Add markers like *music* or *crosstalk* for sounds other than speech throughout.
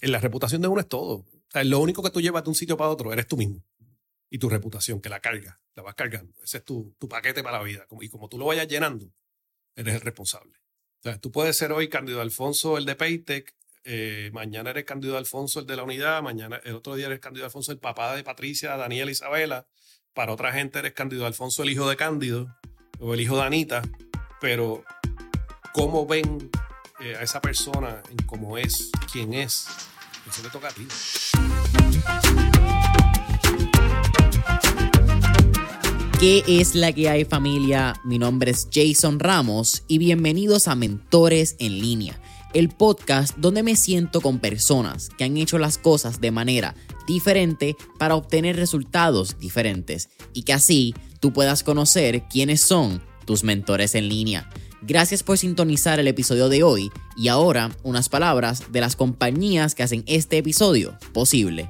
La reputación de uno es todo. O lo único que tú llevas de un sitio para otro eres tú mismo. Y tu reputación, que la cargas, la vas cargando. Ese es tu, paquete para la vida. Y como tú lo vayas llenando, eres el responsable. Tú puedes ser hoy Cándido Alfonso, el de Paytech, eh, mañana eres Cándido Alfonso, el de la unidad, mañana el otro día eres Cándido Alfonso, el papá de Patricia, Daniela, Isabela. Para otra gente eres Cándido Alfonso, el hijo de Cándido o el hijo de Anita. Pero cómo ven eh, a esa persona en cómo es, quién es, eso te toca a ti. ¿Qué es la que hay familia? Mi nombre es Jason Ramos y bienvenidos a Mentores en línea, el podcast donde me siento con personas que han hecho las cosas de manera diferente para obtener resultados diferentes y que así tú puedas conocer quiénes son tus mentores en línea. Gracias por sintonizar el episodio de hoy y ahora unas palabras de las compañías que hacen este episodio posible.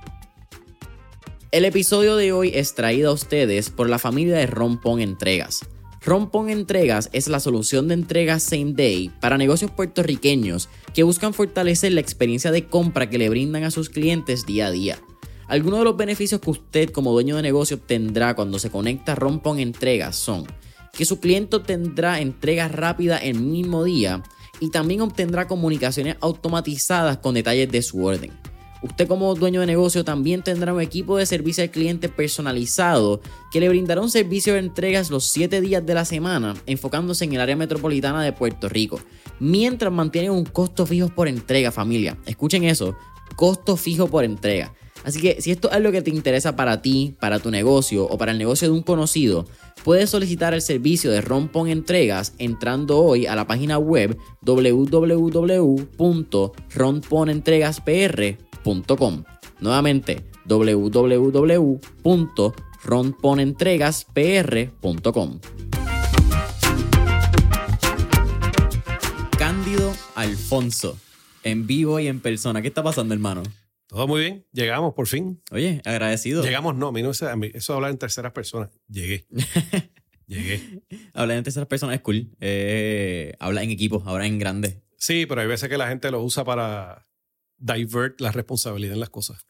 El episodio de hoy es traído a ustedes por la familia de Rompón Entregas. Rompón Entregas es la solución de entregas same day para negocios puertorriqueños que buscan fortalecer la experiencia de compra que le brindan a sus clientes día a día. Algunos de los beneficios que usted como dueño de negocio obtendrá cuando se conecta a Rompón Entregas son que su cliente obtendrá entregas rápidas el mismo día y también obtendrá comunicaciones automatizadas con detalles de su orden. Usted como dueño de negocio también tendrá un equipo de servicio al cliente personalizado que le brindará un servicio de entregas los 7 días de la semana, enfocándose en el área metropolitana de Puerto Rico, mientras mantienen un costo fijo por entrega, familia. Escuchen eso, costo fijo por entrega. Así que si esto es algo que te interesa para ti, para tu negocio o para el negocio de un conocido, puedes solicitar el servicio de Rompon Entregas entrando hoy a la página web www.ronponentregaspr.com. Nuevamente, www.ronponentregaspr.com. Cándido Alfonso, en vivo y en persona. ¿Qué está pasando, hermano? Todo muy bien, llegamos por fin. Oye, agradecido. Llegamos, no, a mí no sé, a mí- eso de hablar en terceras personas. Llegué. *laughs* Llegué. Hablar en terceras personas es cool. Eh, habla en equipo, habla en grande. Sí, pero hay veces que la gente lo usa para divert la responsabilidad en las cosas.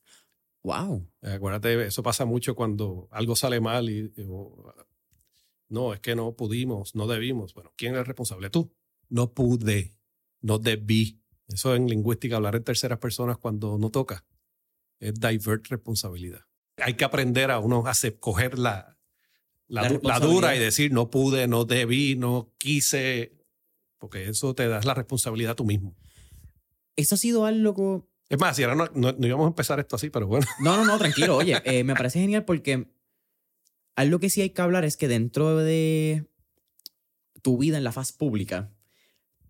Wow. Acuérdate, eso pasa mucho cuando algo sale mal y, y- o, no, es que no pudimos, no debimos. Bueno, ¿quién es responsable? Tú. No pude, no debí. Eso en lingüística, hablar en terceras personas cuando no toca, es divert responsabilidad. Hay que aprender a uno a coger la, la, La la dura y decir no pude, no debí, no quise, porque eso te das la responsabilidad tú mismo. Eso ha sido algo. Es más, si ahora no, no- no íbamos a empezar esto así, pero bueno. *laughs* No, no, no, tranquilo. Oye, eh, me parece genial porque algo que sí hay que hablar es que dentro de tu vida en la faz pública,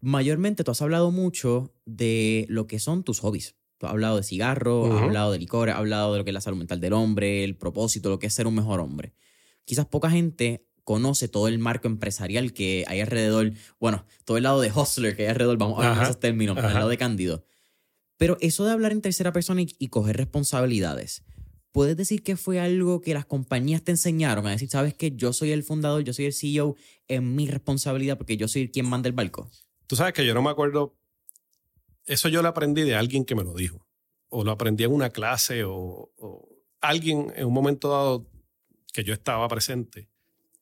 mayormente tú has hablado mucho de lo que son tus hobbies. Tú has hablado de cigarros, has hablado de licor, has hablado de lo que es la salud mental del hombre, el propósito, lo que es ser un mejor hombre. Quizás poca gente conoce todo el marco empresarial que hay alrededor, bueno, todo el lado de hustler que hay alrededor, vamos a hablar de Ajá, esos términos, pero el lado de Cándido. Pero eso de hablar en tercera persona y, y coger responsabilidades, ¿puedes decir que fue algo que las compañías te enseñaron a decir, sabes que yo soy el fundador, yo soy el CEO, es mi responsabilidad porque yo soy quien manda el barco? Tú sabes que yo no me acuerdo. Eso yo lo aprendí de alguien que me lo dijo. O lo aprendí en una clase o, alguien en un momento dado que yo estaba presente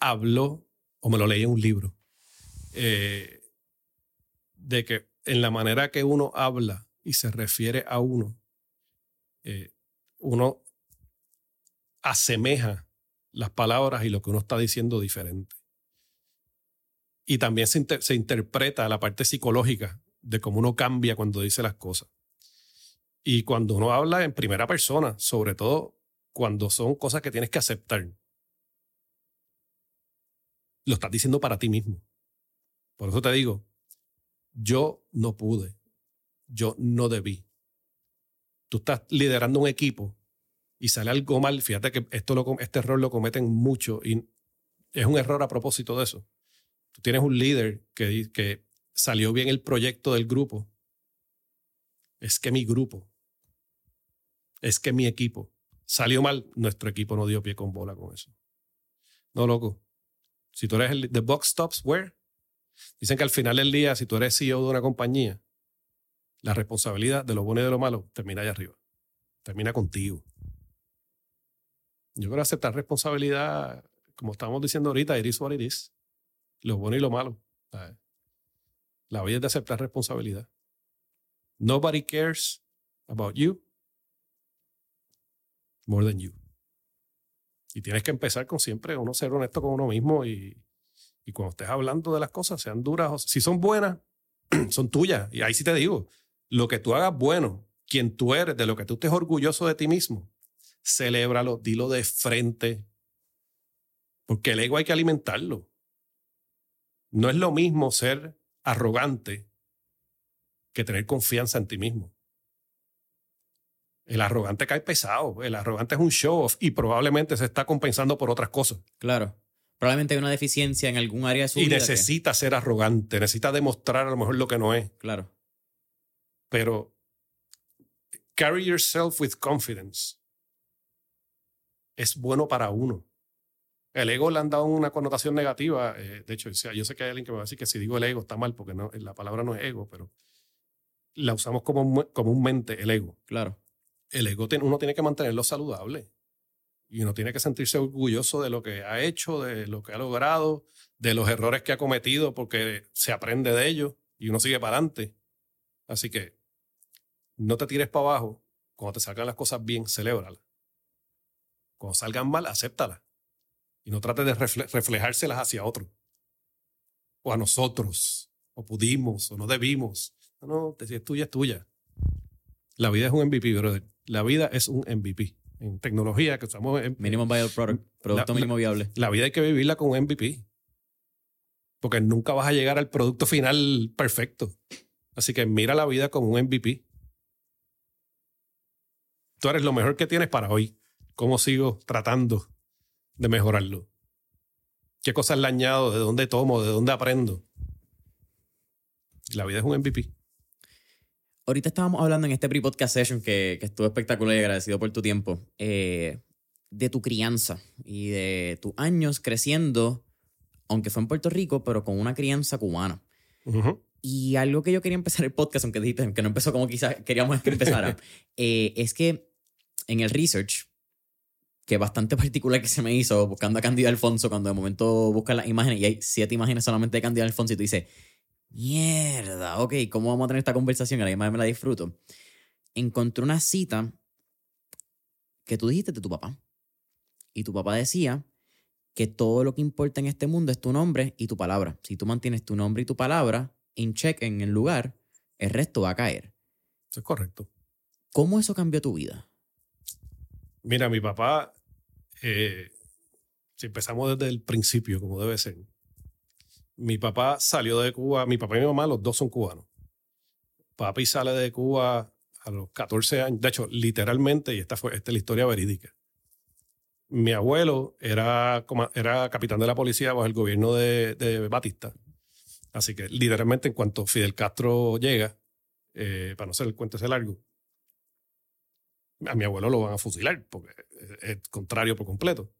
habló o me lo leí en un libro eh, de que en la manera que uno habla y se refiere a uno, eh, uno asemeja las palabras y lo que uno está diciendo diferente y también se, inter- se interpreta la parte psicológica de cómo uno cambia cuando dice las cosas. Y cuando uno habla en primera persona, sobre todo cuando son cosas que tienes que aceptar, lo estás diciendo para ti mismo. Por eso te digo, yo no pude, yo no debí. Tú estás liderando un equipo y sale algo mal. Fíjate que esto este error lo cometen mucho y es un error a propósito de eso tú tienes un líder que, que salió bien el proyecto del grupo, es que mi grupo, es que mi equipo salió mal, nuestro equipo no dio pie con bola con eso. No, loco. Si tú eres el the box stops where? Dicen que al final del día, si tú eres CEO de una compañía, la responsabilidad de lo bueno y de lo malo termina allá arriba. Termina contigo. Yo quiero aceptar responsabilidad, como estamos diciendo ahorita, it is what it is. Lo bueno y lo malo. La vida es de aceptar responsabilidad. Nobody cares about you more than you. Y tienes que empezar con siempre uno ser honesto con uno mismo y, y cuando estés hablando de las cosas, sean duras o si son buenas, *clears throat* son tuyas. Y ahí sí te digo, lo que tú hagas bueno, quien tú eres, de lo que tú estés orgulloso de ti mismo, celébralo, dilo de frente. Porque el ego hay que alimentarlo. No es lo mismo ser arrogante que tener confianza en ti mismo. El arrogante cae pesado. El arrogante es un show off y probablemente se está compensando por otras cosas. Claro. Probablemente hay una deficiencia en algún área de su y vida. Y necesita ser arrogante, necesita demostrar a lo mejor lo que no es. Claro. Pero carry yourself with confidence es bueno para uno. El ego le han dado una connotación negativa. Eh, de hecho, yo sé que hay alguien que me va a decir que si digo el ego está mal, porque no, la palabra no es ego, pero la usamos como, comúnmente, el ego. Claro el ego uno tiene que mantenerlo saludable y uno tiene que sentirse orgulloso de lo que ha hecho, de lo que ha logrado, de los errores que ha cometido, porque se aprende de ellos y uno sigue para adelante. Así que no te tires para abajo. Cuando te salgan las cosas bien, celébralas. Cuando salgan mal, acéptalas. Y no trates de reflejárselas hacia otro. O a nosotros. O pudimos, o no debimos. No, no, si es tuya, es tuya. La vida es un MVP, brother. La vida es un MVP. En tecnología que usamos... En, Minimum Viable Product. Producto mínimo viable. La vida hay que vivirla con un MVP. Porque nunca vas a llegar al producto final perfecto. Así que mira la vida como un MVP. Tú eres lo mejor que tienes para hoy. ¿Cómo sigo tratando de mejorarlo? ¿Qué cosas le añado? ¿De dónde tomo? ¿De dónde aprendo? La vida es un MVP. Ahorita estábamos hablando en este pre-podcast session que, que, estuvo espectacular y agradecido por tu tiempo, eh, de tu crianza y de tus años creciendo, aunque fue en Puerto Rico, pero con una crianza cubana. Y algo que yo quería empezar el podcast, aunque dijiste que no empezó como quizás queríamos que empezara, *laughs* eh, es que en el research, que bastante *laughs* particular que se me hizo buscando a Candida Alfonso, cuando de momento buscas las imágenes y hay siete imágenes solamente de Candida Alfonso y tú dices, mierda, ok, ¿cómo vamos a tener esta conversación? A la me la disfruto. Encontré una cita que tú dijiste de tu papá. Y tu papá decía que todo lo que importa en este mundo es tu nombre y tu palabra. Si tú mantienes tu nombre y tu palabra en check en el lugar, el resto va a caer. Eso es correcto. ¿Cómo eso cambió tu vida? Mira, mi papá, eh, si empezamos desde el principio, como debe ser, mi papá salió de Cuba, mi papá y mi mamá, los dos son cubanos. Papi sale de Cuba a los 14 años, de hecho, literalmente, y esta, fue, esta es la historia verídica. Mi abuelo era, era capitán de la policía bajo el gobierno de, Batista. Así que literalmente en cuanto Fidel Castro llega, eh, para no ser el cuento ese largo, a mi abuelo lo van a fusilar porque es, contrario por completo.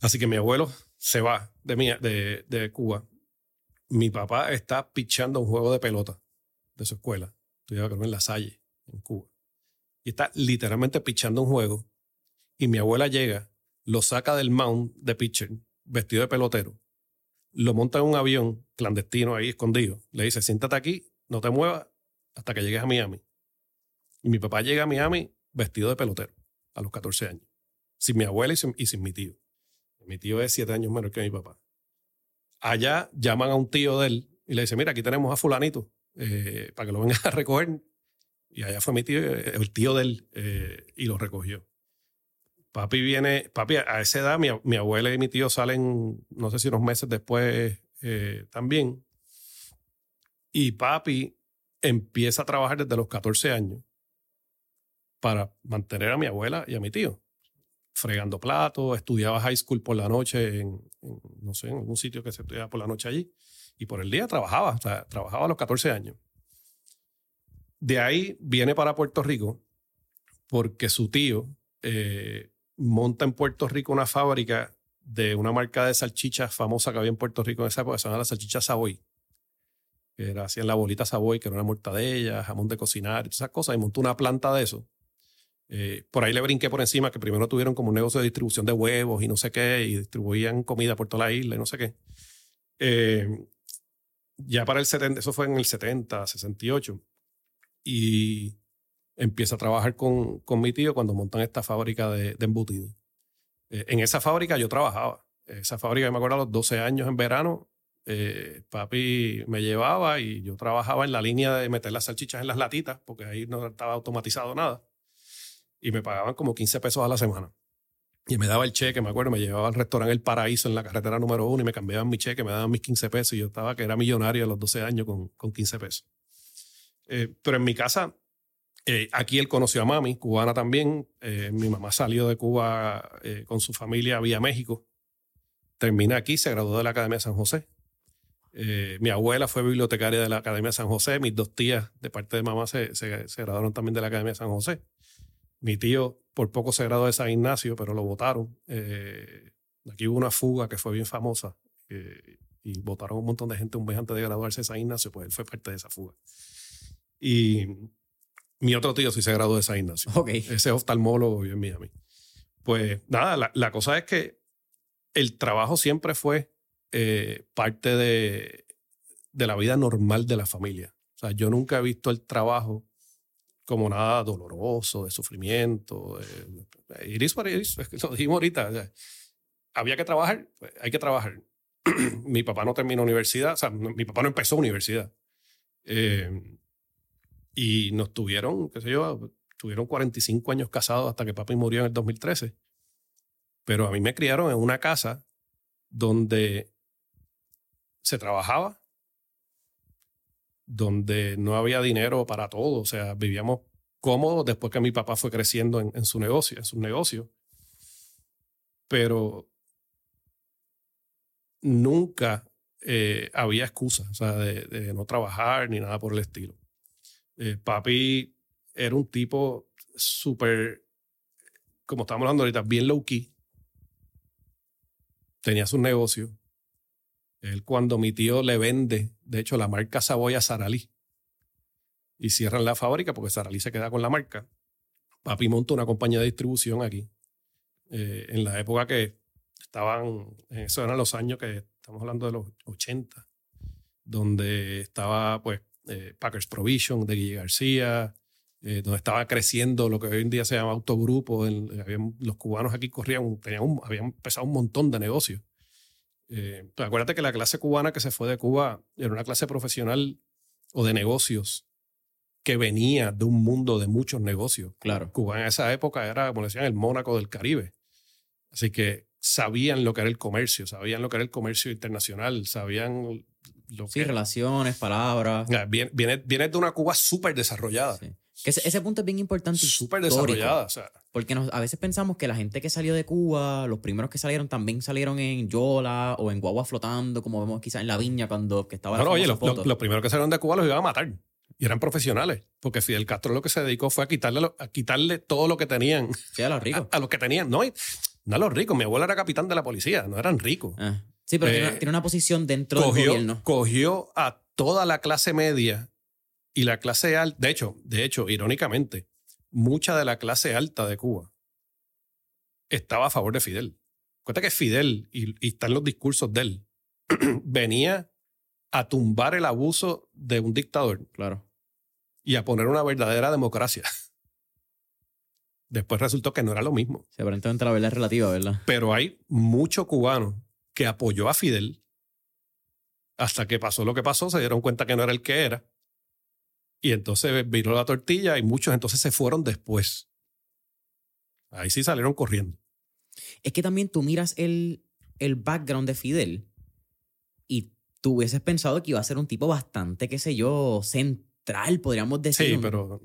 Así que mi abuelo se va de, de, de Cuba mi papá está pichando un juego de pelota de su escuela. Estudiaba creo en La Salle, en Cuba. Y está literalmente pichando un juego. Y mi abuela llega, lo saca del mount de pitcher, vestido de pelotero, lo monta en un avión clandestino ahí escondido. Le dice, siéntate aquí, no te muevas hasta que llegues a Miami. Y mi papá llega a Miami vestido de pelotero a los 14 años. Sin mi abuela y sin, mi tío. Mi tío es siete años menor que mi papá allá llaman a un tío de él y le dice, mira, aquí tenemos a fulanito eh, para que lo venga a recoger. Y allá fue mi tío, eh, el tío de él, eh, y lo recogió. Papi viene, papi, a esa edad mi, abuela y mi tío salen, no sé si unos meses después también. Y papi empieza a trabajar desde los 14 años para mantener a mi abuela y a mi tío fregando platos, estudiaba high school por la noche en, no sé, en algún sitio que se estudiaba por la noche allí. Y por el día trabajaba, o sea, trabajaba a los 14 años. De ahí viene para Puerto Rico porque su tío eh, monta en Puerto Rico una fábrica de una marca de salchichas famosa que había en Puerto Rico en esa época, se llama la salchicha Savoy. que era, hacían la bolita Savoy, que era una mortadella, jamón de cocinar, esas cosas, y montó una planta de eso. Eh, por ahí le brinqué por encima que primero tuvieron como un negocio de distribución de huevos y no sé qué, y distribuían comida por toda la isla y no sé qué. Eh, ya para el 70, eso fue en el 70, 68, y empieza a trabajar con, con mi tío cuando montan esta fábrica de, de embutidos. Eh, en esa fábrica yo trabajaba. Esa fábrica, me acuerdo, a los 12 años en verano, eh, papi me llevaba y yo trabajaba en la línea de meter las salchichas en las latitas, porque ahí no estaba automatizado nada. Y me pagaban como 15 pesos a la semana. Y me daba el cheque, me acuerdo, me llevaba al restaurante El Paraíso en la carretera número uno y me cambiaban mi cheque, me daban mis 15 pesos y yo estaba que era millonario a los 12 años con, con 15 pesos. Eh, pero en mi casa, eh, aquí él conoció a mami, cubana también. Eh, mi mamá salió de Cuba con su familia vía México. Termina aquí, se graduó de la Academia de San José. mi abuela fue bibliotecaria de la Academia de San José. Mis dos tías, de parte de mamá, se, se, se graduaron también de la Academia de San José. Mi tío por poco se graduó de San Ignacio, pero lo votaron. Eh, aquí hubo una fuga que fue bien famosa eh, y votaron un montón de gente un mes antes de graduarse de San Ignacio, pues él fue parte de esa fuga. Y mi otro tío sí se graduó de San Ignacio. Ese es oftalmólogo en Miami. Pues nada, la, la, cosa es que el trabajo siempre fue eh, parte de, de la vida normal de la familia. O sea, yo nunca he visto el trabajo como nada doloroso, de sufrimiento. De, iris por iris, lo dijimos ahorita. había que trabajar, pues, hay que trabajar. *clears throat* mi papá no terminó universidad, o sea, mi papá no empezó universidad. Eh, y nos tuvieron, qué sé yo, tuvieron 45 años casados hasta que papi murió en el 2013. Pero a mí me criaron en una casa donde se trabajaba, donde no había dinero para todo. O sea, vivíamos cómodos después que mi papá fue creciendo en, su negocio, en su negocio. Pero nunca eh, había excusa, o sea, de, no trabajar ni nada por el estilo. Eh, papi era un tipo súper, como estamos hablando ahorita, bien low key. Tenía su negocio. Él cuando mi tío le vende, de hecho, la marca Saboya Saralí, y cierran la fábrica porque Saralí se queda con la marca, papi montó una compañía de distribución aquí. Eh, en la época que estaban, eso eran los años que estamos hablando de los 80, donde estaba pues eh, Packers Provision de Guille García, eh, donde estaba creciendo lo que hoy en día se llama autogrupo. los cubanos aquí corrían, tenían habían empezado un montón de negocios. Eh, pues acuérdate que la clase cubana que se fue de Cuba era una clase profesional o de negocios que venía de un mundo de muchos negocios. Claro. Cuba en esa época era, como decían, el Mónaco del Caribe. Así que sabían lo que era el comercio, sabían lo que era el comercio internacional, sabían lo sí, relaciones, palabras. Viene, viene, de una Cuba súper desarrollada. Sí. Que ese, punto es bien importante. Súper desarrollada. O sea. Porque a veces pensamos que la gente que salió de Cuba, los primeros que salieron también salieron en Yola o en Guagua flotando, como vemos quizás en la viña cuando que estaba. No, oye, los, primeros que salieron de Cuba los iban a matar. Y eran profesionales. Porque Fidel Castro lo que se dedicó fue a quitarle, a quitarle todo lo que tenían. Sí, a los *laughs* ricos. A, los que tenían. No, no a los ricos. Mi abuela era capitán de la policía. No eran ricos. Ah. Sí, pero tiene, eh, una posición dentro del gobierno. Cogió a toda la clase media y la clase alta, de hecho, de hecho, irónicamente, mucha de la clase alta de Cuba estaba a favor de Fidel. Cuenta que Fidel, y, y están los discursos de él, *clears throat* venía a tumbar el abuso de un dictador. Claro. Y a poner una verdadera democracia. Después resultó que no era lo mismo. Sí, aparentemente la verdad es relativa, ¿verdad? Pero hay mucho cubano que apoyó a Fidel hasta que pasó lo que pasó, se dieron cuenta que no era el que era y entonces vino la tortilla y muchos entonces se fueron después. Ahí sí salieron corriendo. Es que también tú miras el, el background de Fidel y tú hubieses pensado que iba a ser un tipo bastante, qué sé yo, central, podríamos decir. Sí, pero,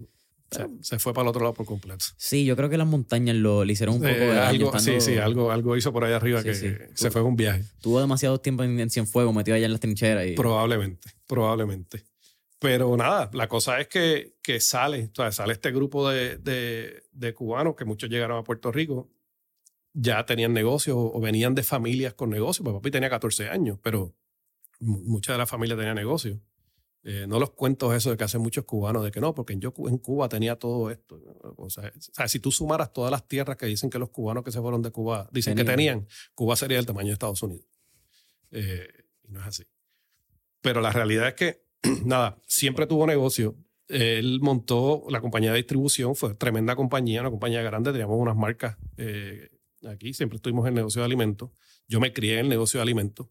se, fue para el otro lado por completo. Sí, yo creo que las montañas lo, le hicieron un poco de algo, Sí, sí, algo, algo hizo por ahí arriba que se fue un viaje. Tuvo demasiado tiempo en, en Cienfuegos metido allá en las trincheras. Y... Probablemente, probablemente. Pero nada, la cosa es que, que sale, sale este grupo de, de, cubanos que muchos llegaron a Puerto Rico, ya tenían negocios o venían de familias con negocios. Pues papi tenía 14 años, pero mucha de la familia tenía negocios. Eh, no los cuentos eso de que hacen muchos cubanos, de que no, porque yo en Cuba tenía todo esto. O sea, si tú sumaras todas las tierras que dicen que los cubanos que se fueron de Cuba dicen que tenían, Cuba sería del tamaño de Estados Unidos. Eh, y no es así. Pero la realidad es que, *clears throat* nada, siempre tuvo negocio. Él montó la compañía de distribución, fue tremenda compañía, una compañía grande, teníamos unas marcas eh, aquí, siempre estuvimos en el negocio de alimentos. Yo me crié en el negocio de alimentos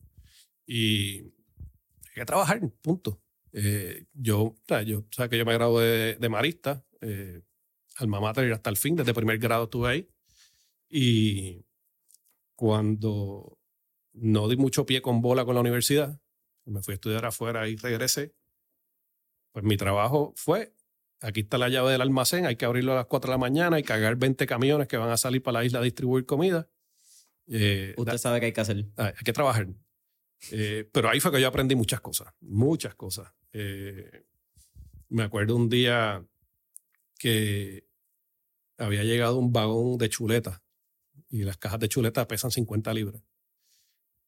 y hay que trabajar, punto. Eh, yo, yo, o que yo me gradué de, marista, eh, alma mater hasta el fin, desde primer grado estuve ahí. Y cuando no di mucho pie con bola con la universidad, me fui a estudiar afuera y regresé, pues mi trabajo fue, aquí está la llave del almacén, hay que abrirlo a las 4 de la mañana y cargar 20 camiones que van a salir para la isla a distribuir comida. Eh, Usted sabe qué hay que hacer. Hay que trabajar. Eh, pero ahí fue que yo aprendí muchas cosas, muchas cosas. Eh, me acuerdo un día que había llegado un vagón de chuleta y las cajas de chuleta pesan 50 libras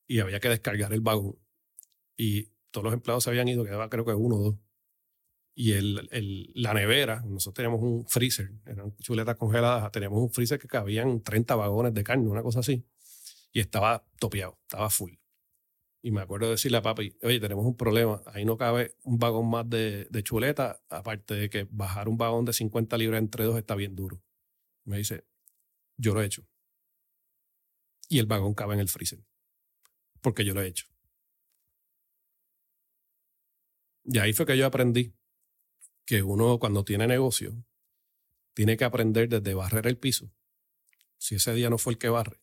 y había que descargar el vagón y todos los empleados se habían ido, quedaba creo que uno o dos. Y el, el, la nevera, nosotros teníamos un freezer, eran chuletas congeladas, teníamos un freezer que cabían 30 vagones de carne, una cosa así, y estaba topeado, estaba full. Y me acuerdo de decirle a papi, oye, tenemos un problema, ahí no cabe un vagón más de, de chuleta, aparte de que bajar un vagón de 50 libras entre dos está bien duro. Me dice, yo lo he hecho. Y el vagón cabe en el freezer, porque yo lo he hecho. Y ahí fue que yo aprendí que uno cuando tiene negocio, tiene que aprender desde barrer el piso, si ese día no fue el que barre,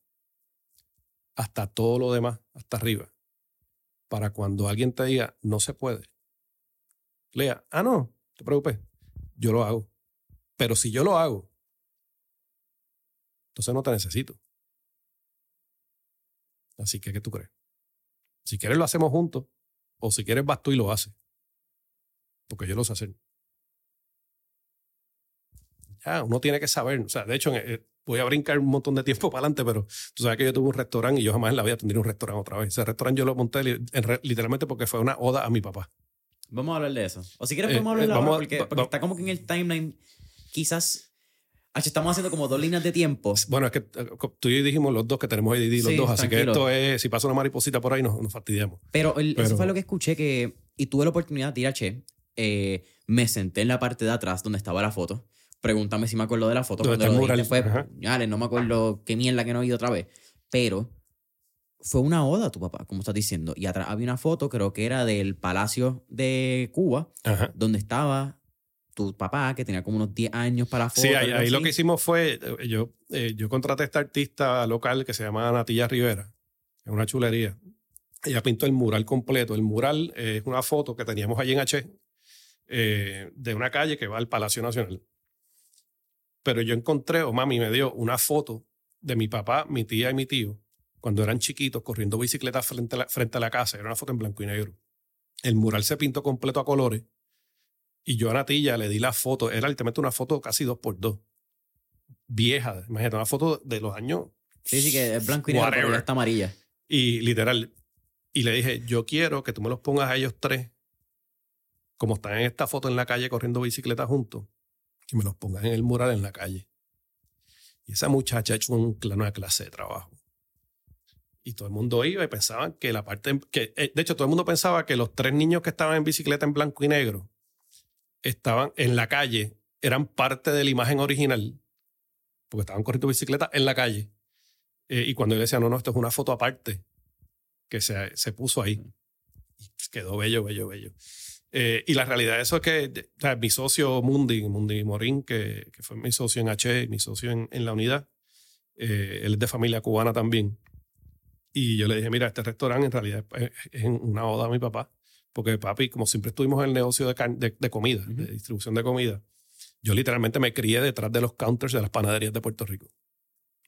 hasta todo lo demás, hasta arriba para cuando alguien te diga, no se puede, lea, ah, no, te preocupes, yo lo hago. Pero si yo lo hago, entonces no te necesito. Así que, ¿qué tú crees? Si quieres, lo hacemos juntos. O si quieres, vas tú y lo haces. Porque yo lo sé hacer. Ya, uno tiene que saber. O sea, de hecho, eh, voy a brincar un montón de tiempo *laughs* para adelante, pero tú sabes que yo tuve un restaurante y yo jamás en la vida tendría un restaurante otra vez. Ese restaurante yo lo monté literalmente porque fue una oda a mi papá. Vamos a hablar de eso. O si quieres, podemos hablar de eh, porque, porque está como que en el timeline, quizás estamos haciendo como dos líneas de tiempo. Bueno, es que eh, tú y yo dijimos los dos que tenemos ADD los dos, así que esto es, si pasa una mariposita por ahí, nos, nos fastidiamos. Pero, eso fue lo que escuché que, y tuve la oportunidad de ir a Che, eh, me senté en la parte de atrás donde estaba la foto Pregúntame si me acuerdo de la foto. Cuando lo fue, no me acuerdo qué mierda que no he ido otra vez. Pero fue una oda a tu papá, como estás diciendo. Y atrás había una foto, creo que era del Palacio de Cuba, donde estaba tu papá, que tenía como unos 10 años para la foto. Sí, ahí, lo que hicimos fue, eh, yo, eh, yo contraté a esta artista local que se llama Natilla Rivera, es una chulería. Ella pintó el mural completo. El mural es una foto que teníamos allí en H eh, de una calle que va al Palacio Nacional. Pero yo encontré, o mami me dio una foto de mi papá, mi tía y mi tío, cuando eran chiquitos, corriendo bicicleta frente a la, frente a la casa. Era una foto en blanco y negro. El mural se pintó completo a colores. Y yo a Natilla le di la foto. Era literalmente una foto casi dos por dos. Vieja. Imagínate, una foto de los años. Sí, sí, que es blanco y negro, pero ya está amarilla. Y literal. Y le dije, yo quiero que tú me los pongas a ellos tres, como están en esta foto en la calle corriendo bicicleta juntos que me los pongan en el mural en la calle. Y esa muchacha ha hecho un, una clase de trabajo. Y todo el mundo iba y pensaban que la parte. Que, eh, de hecho, todo el mundo pensaba que los tres niños que estaban en bicicleta en blanco y negro estaban en la calle, eran parte de la imagen original, porque estaban corriendo bicicleta en la calle. Eh, y cuando él decía, no, no, esto es una foto aparte que se, se puso ahí. Y quedó bello, bello, bello. Eh, y la realidad de eso es que mi socio Mundi, Mundi Morín, que, que, fue mi socio en H, mi socio en, en la unidad, eh, él es de familia cubana también. Y yo le dije, mira, este restaurante en realidad es, una oda a mi papá, porque papi, como siempre estuvimos en el negocio de, de, comida, de distribución de comida, yo literalmente me crié detrás de los counters de las panaderías de Puerto Rico.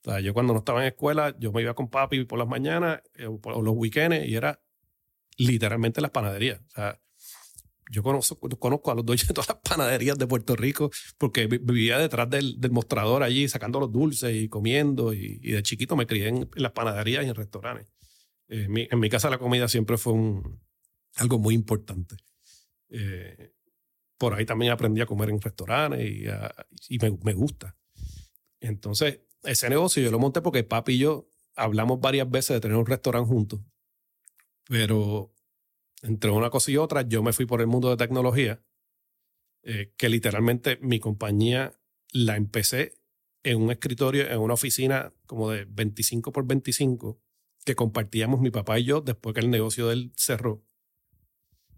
O sea, yo cuando no estaba en escuela, yo me iba con papi por las mañanas eh, o, por, los weekends y era literalmente las panaderías. O sea, yo conozco, conozco a los dueños de todas las panaderías de Puerto Rico porque vivía detrás del, mostrador allí sacando los dulces y comiendo y, de chiquito me crié en, las panaderías y en restaurantes. en, mi, casa la comida siempre fue un, algo muy importante. Eh, por ahí también aprendí a comer en restaurantes y, a- y me, me gusta. Entonces, ese negocio yo lo monté porque papi y yo hablamos varias veces de tener un restaurante juntos. Pero entre una cosa y otra, yo me fui por el mundo de tecnología, eh, que literalmente mi compañía la empecé en un escritorio, en una oficina como de 25 por 25, que compartíamos mi papá y yo después que el negocio de él cerró.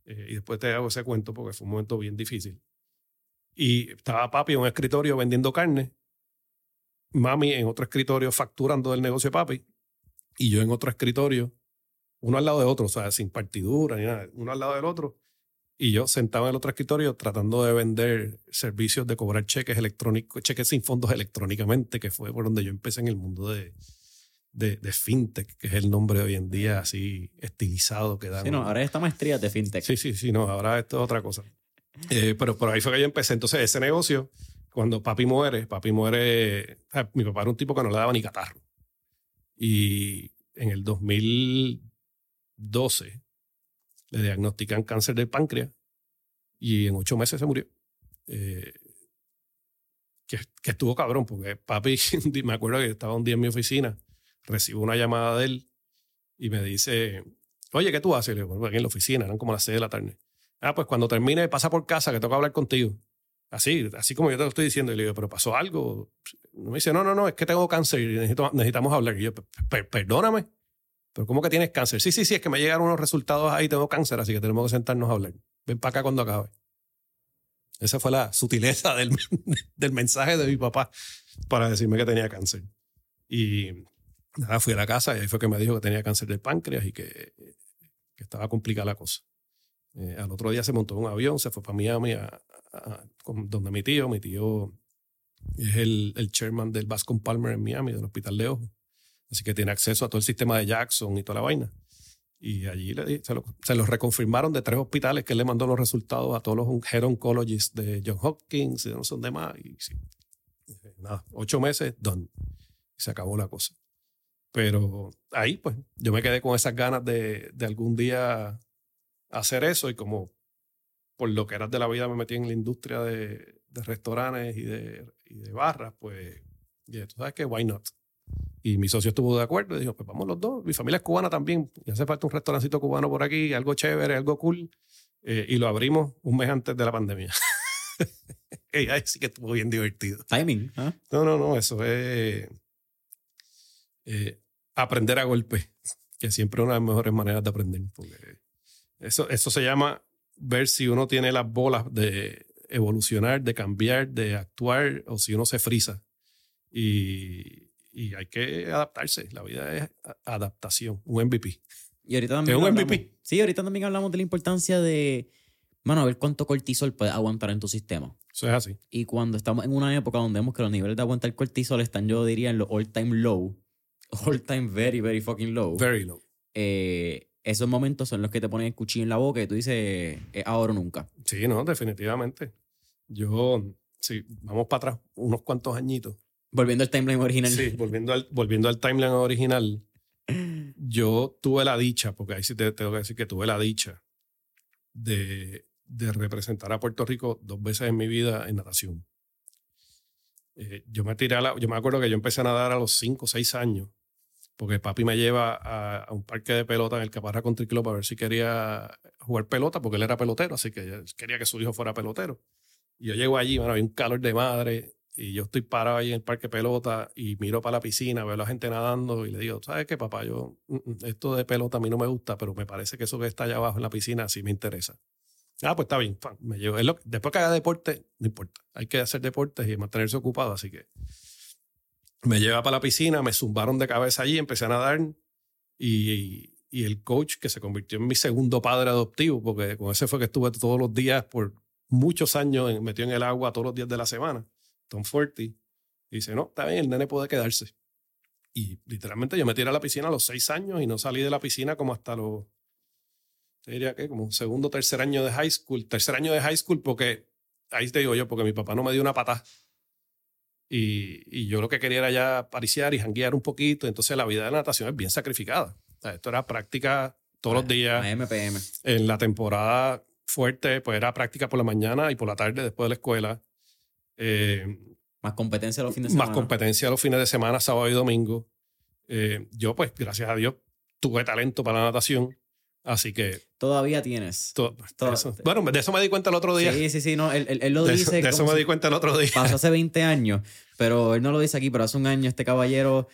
Eh, y después te hago ese cuento porque fue un momento bien difícil. Y estaba papi en un escritorio vendiendo carne, mami en otro escritorio facturando del negocio de papi, y yo en otro escritorio, uno al lado de otro, o sea, sin partidura ni nada, uno al lado del otro. Y yo sentado en el otro escritorio tratando de vender servicios de cobrar cheques electrónicos, cheques sin fondos electrónicamente, que fue por donde yo empecé en el mundo de, de, de fintech, que es el nombre hoy en día así estilizado que dan. Sí, no, ahora esta maestría de fintech. Sí, sí, sí, no, ahora esto es otra cosa. Eh, pero por ahí fue que yo empecé. Entonces, ese negocio, cuando papi muere, papi muere, sea, mi papá era un tipo que no le daba ni catarro. Y en el 2012 le diagnostican cáncer del páncreas y en ocho meses se murió. Eh, que, que estuvo cabrón, porque papi, *laughs* me acuerdo que estaba un día en mi oficina, recibo una llamada de él y me dice, oye, ¿qué tú haces? Le digo, aquí en la oficina, eran como las 6 de la tarde. Ah, pues cuando termine, pasa por casa que que hablar contigo. Así, así como yo te lo estoy diciendo. Y le digo, ¿pero pasó algo? Me dice, no, no, no, es que tengo cáncer y necesitamos hablar. Y yo, "Per- per- perdóname, pero ¿cómo que tienes cáncer? Sí, sí, sí, es que me llegaron unos resultados ahí, tengo cáncer, así que tenemos que sentarnos a hablar. Ven para acá cuando acabe. Esa fue la sutileza *laughs* del, del mensaje de mi papá para decirme que tenía cáncer. Y nada, fui a la casa y ahí fue que me dijo que tenía cáncer del páncreas y que, que estaba complicada la cosa. Eh, al otro día se montó un avión, se fue para Miami, a, a- con- donde mi tío, mi tío es el, el chairman del Bascom Palmer en Miami, del Hospital de Ojo. Así que tiene acceso a todo el sistema de Jackson y toda la vaina. Y allí le se, lo, se los reconfirmaron de tres hospitales que él le mandó los resultados a todos los head oncologists de John Hopkins y no son demás. Y sí, nada, ocho meses, done. Y se acabó la cosa. Pero ahí, pues, yo me quedé con esas ganas de, de algún día hacer eso y como por lo que eras de la vida me metí en la industria de, de restaurantes y de, y de barras, pues, y tú sabes que, why not? Y mi socio estuvo de acuerdo y dijo, pues vamos los dos. Mi familia es cubana también. Y hace falta un restaurancito cubano por aquí, algo chévere, algo cool. Eh, y lo abrimos un mes antes de la pandemia. *laughs* y ahí sí que estuvo bien divertido. Timing. ¿ah? No, no, no, eso es eh, aprender a golpe, que siempre es una de las mejores maneras de aprender. Porque eso, eso se llama ver si uno tiene las bolas de evolucionar, de cambiar, de actuar, o si uno se frisa. Y, y hay que adaptarse. La vida es adaptación, un MVP. Y ahorita Que también. es un hablamos- MVP. Sí, ahorita también hablamos de la importancia de. Mano, a ver cuánto cortisol puedes aguantar en tu sistema. Eso es así. Y cuando estamos en una época donde vemos que los niveles de aguantar cortisol están, yo diría, en los all time low, *laughs* all time very, very fucking low, Very low. eh, esos momentos son los que te ponen el cuchillo en la boca y tú dices, es ahora o nunca. Sí, no, definitivamente. Yo, sí, vamos para atrás unos cuantos añitos. Volviendo al timeline original. Sí, volviendo al, volviendo al timeline original, yo tuve la dicha, porque ahí sí te tengo que decir que tuve la dicha de, de representar a Puerto Rico dos veces en mi vida en natación. Eh, yo me tiré a la, yo me acuerdo que yo empecé a nadar a los 5 o 6 años, porque papi me lleva a, a un parque de pelota en el Caparra Country Club a ver si quería jugar pelota, porque él era pelotero, así que quería que su hijo fuera pelotero. Y yo llego allí, bueno, había un calor de madre, y yo estoy parado ahí en el parque pelota y miro para la piscina, veo a la gente nadando y le digo, ¿sabes qué, papá? Yo, mm, mm, esto de pelota a mí no me gusta, pero me parece que eso que está allá abajo en la piscina sí me interesa. Ah, pues está bien, fan, me llevo. Es lo- después que haga deporte, no importa. Hay que hacer deportes y mantenerse ocupado, así que me lleva para la piscina, me zumbaron de cabeza allí, empecé a nadar y, y el coach que se convirtió en mi segundo padre adoptivo, porque con ese fue que estuve todos los días por muchos años metido en el agua todos los días de la semana, Tom Forty, dice, no, está bien, el nene puede quedarse. Y literalmente yo me tiré a la piscina a los seis años y no salí de la piscina como hasta los, te diría que como segundo, tercer año de high school. Tercer año de high school porque, ahí te digo yo, porque mi papá no me dio una patada. Y, y yo lo que quería era ya pariciar y janguear un poquito. Entonces la vida de la natación es bien sacrificada. O sea, esto era práctica todos los días. A MPM. En la temporada fuerte, pues era práctica por la mañana y por la tarde después de la escuela. Eh, más competencia los fines de semana. Más competencia los fines de semana, sábado y domingo. Eh, yo, pues, gracias a Dios, tuve talento para la natación. Así que. Todavía tienes. bueno, de eso me di cuenta el otro día. Sí, sí, sí. No, él, él, lo dice. de eso me di cuenta el otro día. Pasó hace 20 años. Pero él no lo dice aquí, pero hace un año este caballero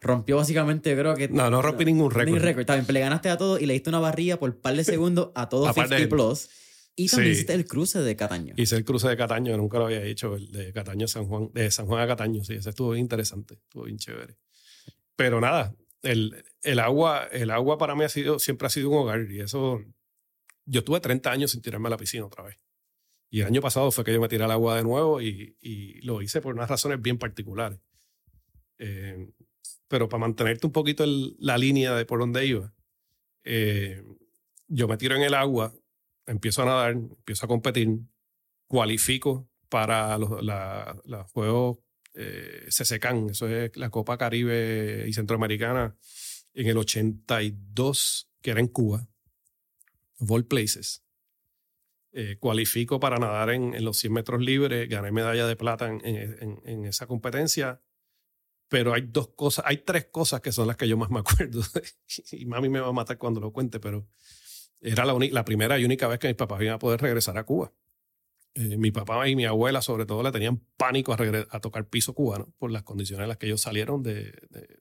rompió básicamente, creo que. No, no rompí ningún récord. Ningún récord. También le ganaste a todos y le diste una barrilla por un par de segundos a todos 50 plus. Y también hiciste el cruce de Cataño. Hice el cruce de Cataño, nunca lo había hecho, el de Cataño a San Juan, de San Juan a Cataño, sí, ese estuvo bien interesante, estuvo bien chévere. Pero nada, el, el, agua, el agua para mí ha sido, siempre ha sido un hogar y eso, yo tuve 30 años sin tirarme a la piscina otra vez. Y el año pasado fue que yo me tiré al agua de nuevo y, y lo hice por unas razones bien particulares. Eh, pero para mantenerte un poquito la línea de por donde iba, eh, yo me tiro en el agua, empiezo a nadar, empiezo a competir, cualifico para los, los Juegos eh, CCCAN, eso es la Copa Caribe y Centroamericana en el 82, que era en Cuba, of all places. Eh, cualifico para nadar en, los 100 metros libres, gané medalla de plata en, esa competencia, pero hay dos cosas, hay tres cosas que son las que yo más me acuerdo, *laughs* y mami me va a matar cuando lo cuente, pero era la, la primera y única vez que mis papás iban a poder regresar a Cuba. Eh, mi papá y mi abuela, sobre todo, le tenían pánico a, a, tocar piso cubano por las condiciones en las que ellos salieron de. de...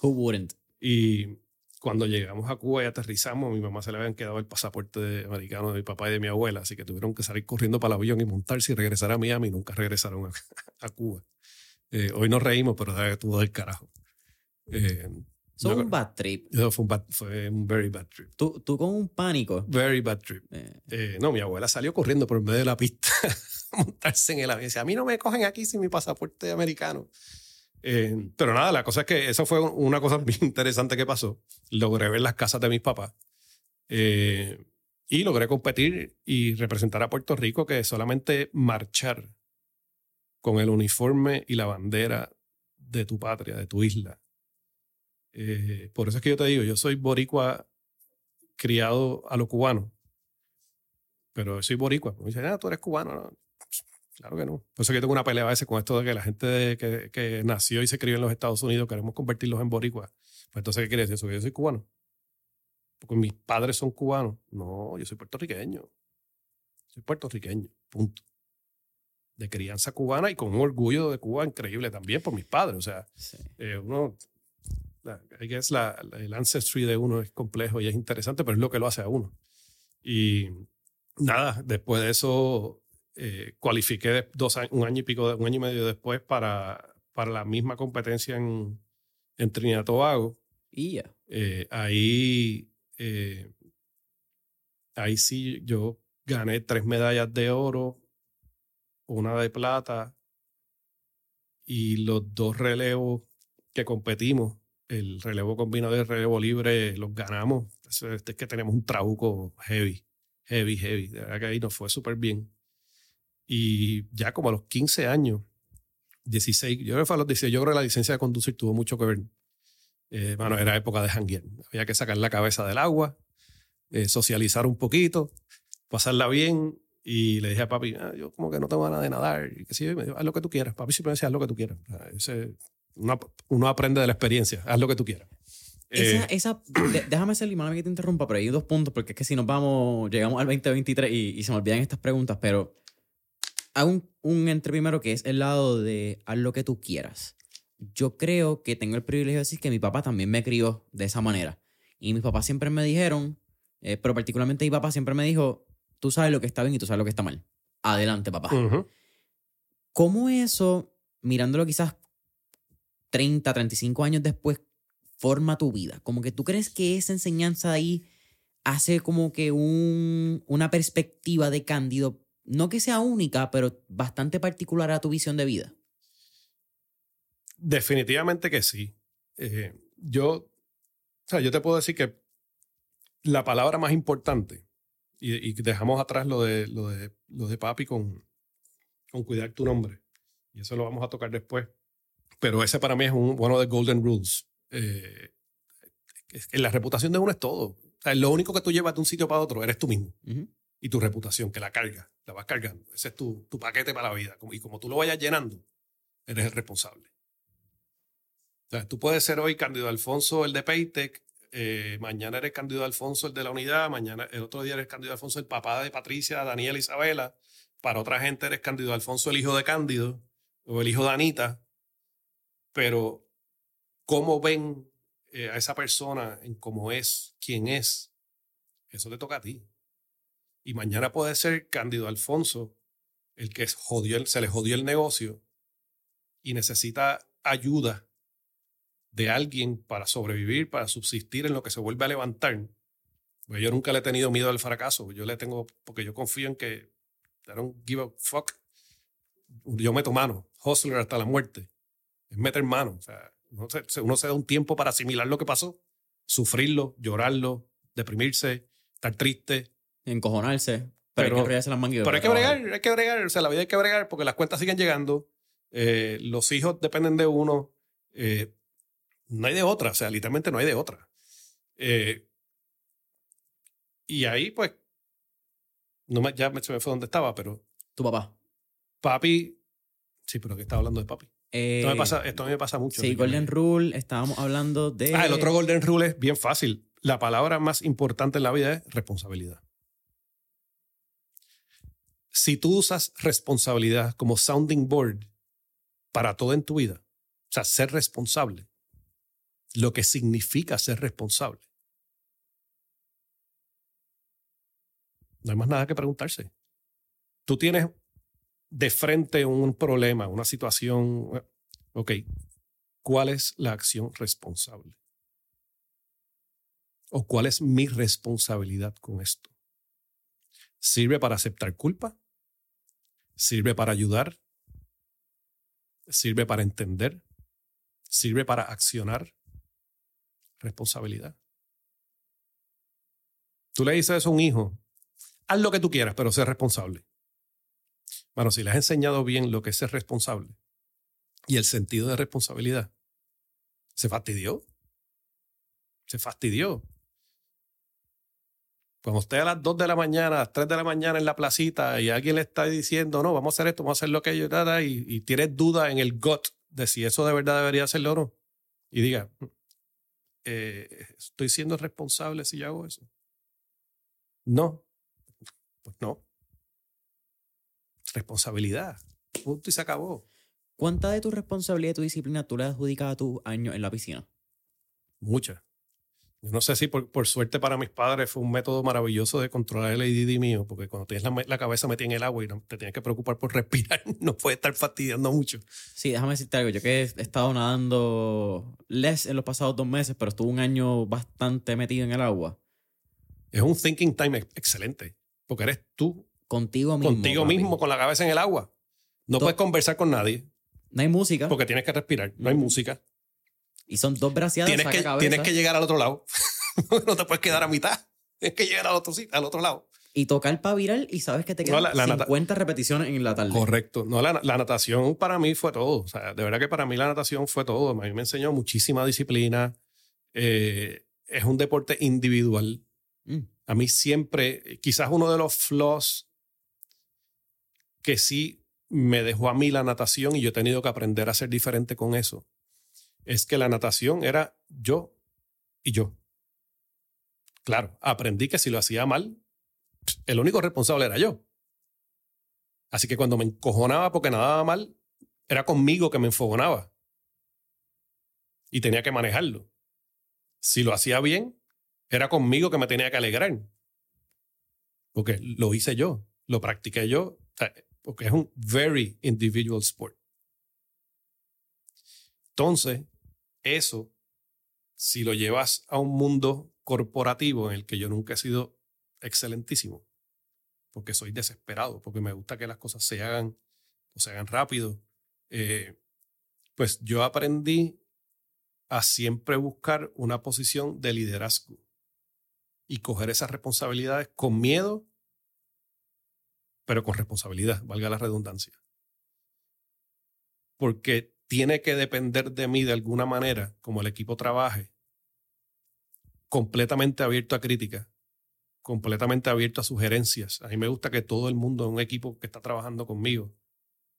Who wouldn't? Y cuando llegamos a Cuba y aterrizamos, a mi mamá se le habían quedado el pasaporte americano de mi papá y de mi abuela, así que tuvieron que salir corriendo para el avión y montarse y regresar a Miami y nunca regresaron a, *laughs* Cuba. Eh, hoy nos reímos, pero todo del carajo. Eh, fue un bad trip. fue un, fue un very bad trip. ¿Tú, tú con un pánico. Very bad trip. Eh. no, mi abuela salió corriendo por medio de la pista *laughs* a montarse en el avión. Dice, a mí no me cogen aquí sin mi pasaporte americano. Eh, pero nada, la cosa es que eso fue una cosa *laughs* bien interesante que pasó. Logré ver las casas de mis papás. Eh, y logré competir y representar a Puerto Rico que solamente marchar con el uniforme y la bandera de tu patria, de tu isla. Eh, por eso es que yo te digo, yo soy boricua criado a lo cubano. Pero soy boricua. Me dicen, ah, tú eres cubano. No, Claro que no. Por eso que tengo una pelea a veces con esto de que la gente que, que, nació y se crió en los Estados Unidos queremos convertirlos en boricuas. Pues entonces, ¿qué quiere decir eso? Que yo soy cubano. Porque mis padres son cubanos. No, yo soy puertorriqueño. Soy puertorriqueño. Punto. De crianza cubana y con un orgullo de Cuba increíble también por mis padres. O sea, eh, uno. I guess la, el ancestry de uno es complejo y es interesante, pero es lo que lo hace a uno. Y nada, después de eso eh, cualifiqué dos un año y pico, un año y medio después para, para la misma competencia en, en Trinidad Tobago. Y eh, ahí, eh, ahí sí yo gané tres medallas de oro, una de plata y los dos relevos que competimos, el relevo combinado y el relevo libre, los ganamos. Es, que tenemos un trabuco heavy, heavy, heavy. De verdad que ahí nos fue súper bien. Y ya como a los 15 años, 16, yo creo que fue a los 16, yo creo que la licencia de conducir tuvo mucho que ver. Eh, bueno, era época de hanguear. Había que sacar la cabeza del agua, eh, socializar un poquito, pasarla bien. Y le dije a papi, ah, yo como que no tengo ganas de nadar. Y que sí, me dijo, haz lo que tú quieras. Papi siempre decía, haz lo que tú quieras. ese, uno, aprende de la experiencia, haz lo que tú quieras. Esa, eh, esa, déjame ser limón que te interrumpa, pero hay dos puntos, porque es que si nos vamos, llegamos al 2023 y, y se me olvidan estas preguntas, pero Hago un, entre primero que es el lado de haz lo que tú quieras. Yo creo que tengo el privilegio de decir que mi papá también me crió de esa manera. Y mis papás siempre me dijeron, eh, pero particularmente mi papá siempre me dijo, tú sabes lo que está bien y tú sabes lo que está mal. Adelante, papá. ¿Cómo eso, mirándolo quizás 30, 35 años después, forma tu vida? Como que tú crees que esa enseñanza de ahí hace como que un, una perspectiva de Cándido no que sea única, pero bastante particular a tu visión de vida? Definitivamente que sí. Eh, yo, o sea, yo te puedo decir que la palabra más importante, y, dejamos atrás lo de, lo de, lo de papi con, con cuidar tu nombre, y eso lo vamos a tocar después, pero ese para mí es un, uno de golden rules. Eh, la reputación de uno es todo. O sea, lo único que tú llevas de un sitio para otro eres tú mismo. y tu reputación, que la carga, la vas cargando. Ese es tu, tu paquete para la vida. Y como tú lo vayas llenando, eres el responsable. O sea, tú puedes ser hoy candidato Alfonso, el de Paytech, eh, mañana eres candidato Alfonso, el de la unidad, mañana el otro día eres candidato Alfonso, el papá de Patricia, Daniel, Isabela. Para otra gente eres candidato Alfonso, el hijo de Cándido o el hijo de Anita. Pero, ¿cómo ven eh, a esa persona en cómo es, quién es? Eso te toca a ti. Y mañana puede ser Cándido Alfonso, el que jodió, se le jodió el negocio y necesita ayuda de alguien para sobrevivir, para subsistir en lo que se vuelve a levantar. Pues yo nunca le he tenido miedo al fracaso. Yo le tengo, porque yo confío en que I don't give a fuck. Yo meto mano, hustler hasta la muerte. Es meter mano. O sea, uno se da un tiempo para asimilar lo que pasó, sufrirlo, llorarlo, deprimirse, estar triste. Encojonarse. Pero, hay que bregarse las manguitas. Pero hay que bregar, hay que bregar. O sea, la vida hay que bregar porque las cuentas siguen llegando. Eh, los hijos dependen de uno. Eh, no hay de otra. O sea, literalmente no hay de otra. Eh, y ahí, pues, no me, ya me, se me fue donde estaba, pero. Tu papá. Papi. Sí, pero que estaba hablando de papi. Esto, me pasa, esto me pasa mucho. Sí, Golden Rule, estábamos hablando de. Ah, el otro Golden Rule es bien fácil. La palabra más importante en la vida es responsabilidad. Si tú usas responsabilidad como sounding board para todo en tu vida, o sea, ser responsable, lo que significa ser responsable, no hay más nada que preguntarse. Tú tienes de frente un problema, una situación, ok, ¿cuál es la acción responsable? ¿O cuál es mi responsabilidad con esto? ¿Sirve para aceptar culpa? ¿Sirve para ayudar? ¿Sirve para entender? ¿Sirve para accionar? Responsabilidad. Tú le dices eso a un hijo, haz lo que tú quieras, pero sé responsable. Bueno, si le has enseñado bien lo que es ser responsable y el sentido de responsabilidad, se fastidió. Se fastidió. Cuando usted a las 2 de la mañana, a las 3 de la mañana en la placita y alguien le está diciendo, no, vamos a hacer esto, vamos a hacer lo que yo, y, y tienes duda en el gut de si eso de verdad debería hacerlo o no, y diga, mm, eh, ¿estoy siendo responsable si yo hago eso? No, pues no. Responsabilidad. Punto y se acabó. ¿Cuánta de tu responsabilidad y tu disciplina tú le adjudicas a tu año en la piscina? Mucha. No sé si por, por, suerte para mis padres fue un método maravilloso de controlar el ADD mío, porque cuando tienes la, la, cabeza metida en el agua y no, te tienes que preocupar por respirar, *laughs* no puedes estar fastidiando mucho. Sí, déjame decirte algo. Yo que he estado nadando less en los pasados dos meses, pero estuve un año bastante metido en el agua. Es un thinking time excelente, porque eres tú. Contigo mismo. Contigo mismo, con la cabeza en el agua. No puedes conversar con nadie. No hay música. Porque tienes que respirar. No hay música. Y son dos braciadas tienes que, Tienes que llegar al otro lado. *laughs* no te puedes quedar a mitad. Tienes que llegar al otro, al otro lado. Y tocar para viral y sabes que te quedan no, 50 repeticiones en la tarde. Correcto. No, la, la, natación para mí fue todo. O sea, de verdad que para mí la natación fue todo. A mí me enseñó muchísima disciplina. Eh, es un deporte individual. Mm. A mí siempre, quizás uno de los flaws que sí me dejó a mí la natación y yo he tenido que aprender a ser diferente con eso, es que la natación era yo y yo. Claro, aprendí que si lo hacía mal, el único responsable era yo. Así que cuando me encojonaba porque nadaba mal, era conmigo que me enfogonaba. Y tenía que manejarlo. Si lo hacía bien, era conmigo que me tenía que alegrar. Porque lo hice yo, lo practiqué yo, porque es un very individual sport. Entonces, eso, si lo llevas a un mundo corporativo en el que yo nunca he sido excelentísimo, porque soy desesperado, porque me gusta que las cosas se hagan o se hagan rápido, eh, pues yo aprendí a siempre buscar una posición de liderazgo y coger esas responsabilidades con miedo, pero con responsabilidad, valga la redundancia. Porque tiene que depender de mí de alguna manera, como el equipo trabaje, completamente abierto a crítica, completamente abierto a sugerencias. A mí me gusta que todo el mundo en un equipo que está trabajando conmigo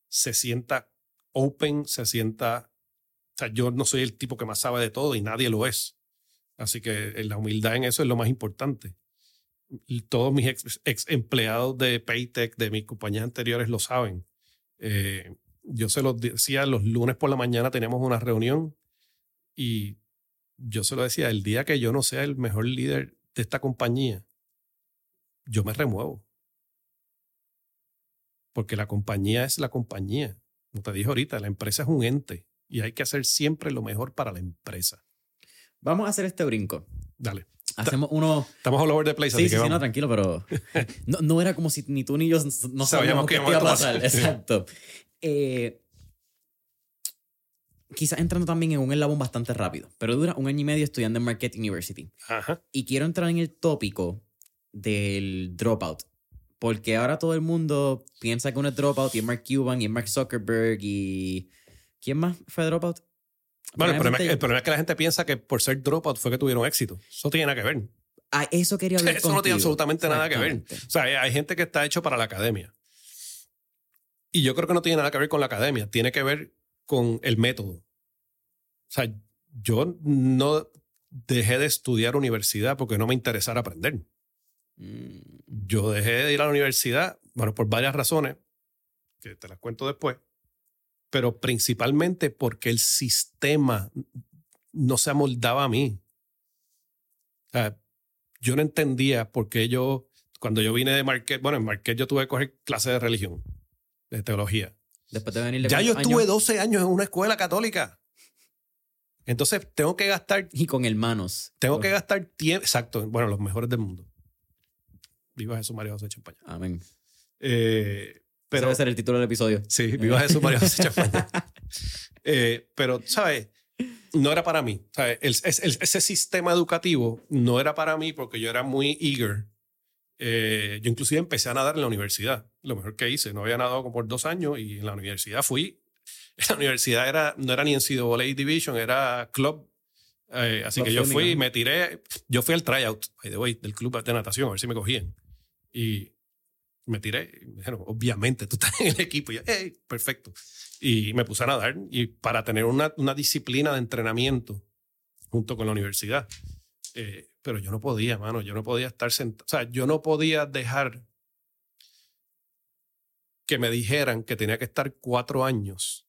se sienta open, se sienta... O sea, yo no soy el tipo que más sabe de todo y nadie lo es. Así que eh, la humildad en eso es lo más importante. Todos mis ex, empleados de Paytech, de mis compañías anteriores, lo saben. Eh, yo se los decía, los lunes por la mañana teníamos una reunión y yo se lo decía, el día que yo no sea el mejor líder de esta compañía, yo me remuevo. Porque la compañía es la compañía. Como te dije ahorita, la empresa es un ente y hay que hacer siempre lo mejor para la empresa. Vamos a hacer este brinco. Dale. Hacemos uno. Estamos all over the place. Sí, sí, sí, no, tranquilo, pero. *laughs* No, no, era como si ni tú ni yo no sabíamos qué iba a pasar. Exacto. Eh, quizás entrando también en un eslabón bastante rápido, pero dura un año y medio estudiando en Marketing University. Ajá. Y quiero entrar en el tópico del dropout. Porque ahora todo el mundo piensa que uno es dropout y es Mark Cuban y es Mark Zuckerberg y... ¿Quién más fue dropout? Bueno, el problema, es que la gente piensa que por ser dropout fue que tuvieron éxito. Eso tiene nada que ver. Ah, eso quería hablar Eso no tiene absolutamente nada que ver. O sea, hay gente que está hecho para la academia. Y yo creo que no tiene nada que ver con la academia. Tiene que ver con el método. O sea, yo no dejé de estudiar universidad porque no me interesara aprender. Mm. Yo dejé de ir a la universidad, bueno, por varias razones, que te las cuento después, pero principalmente porque el sistema no se amoldaba a mí. O sea, yo no entendía por qué yo, cuando yo vine de Marquette, bueno, en Marquette yo tuve que coger clases de religión, de teología. Después de venir Ya yo estuve 12 años en una escuela católica. Entonces tengo que gastar. Y con hermanos. Tengo que gastar tiempo. Exacto. Bueno, los mejores del mundo. Viva Jesús María José Champaña. Amén. Eh, pero, debe ser el título del episodio. Sí, viva Jesús María José Champaña. *laughs* Eh, pero, ¿sabes? No era para mí. ese sistema educativo no era para mí porque yo era muy eager. Eh, yo inclusive empecé a nadar en la universidad. Lo mejor que hice. No había nadado como por dos años y en la universidad fui. *laughs* La universidad era, no era ni en NCAA Division, era club así que yo fui me tiré. Yo fui al tryout, by the way, del club de natación, a ver si me cogían. Y me tiré. Me dijeron, obviamente, tú estás en el equipo. Y perfecto. Y me puse a nadar y para tener una, una disciplina de entrenamiento junto con la universidad. Eh, pero yo no podía, mano. Yo no podía estar sentado. O sea, yo no podía dejar que me dijeran que tenía que estar cuatro años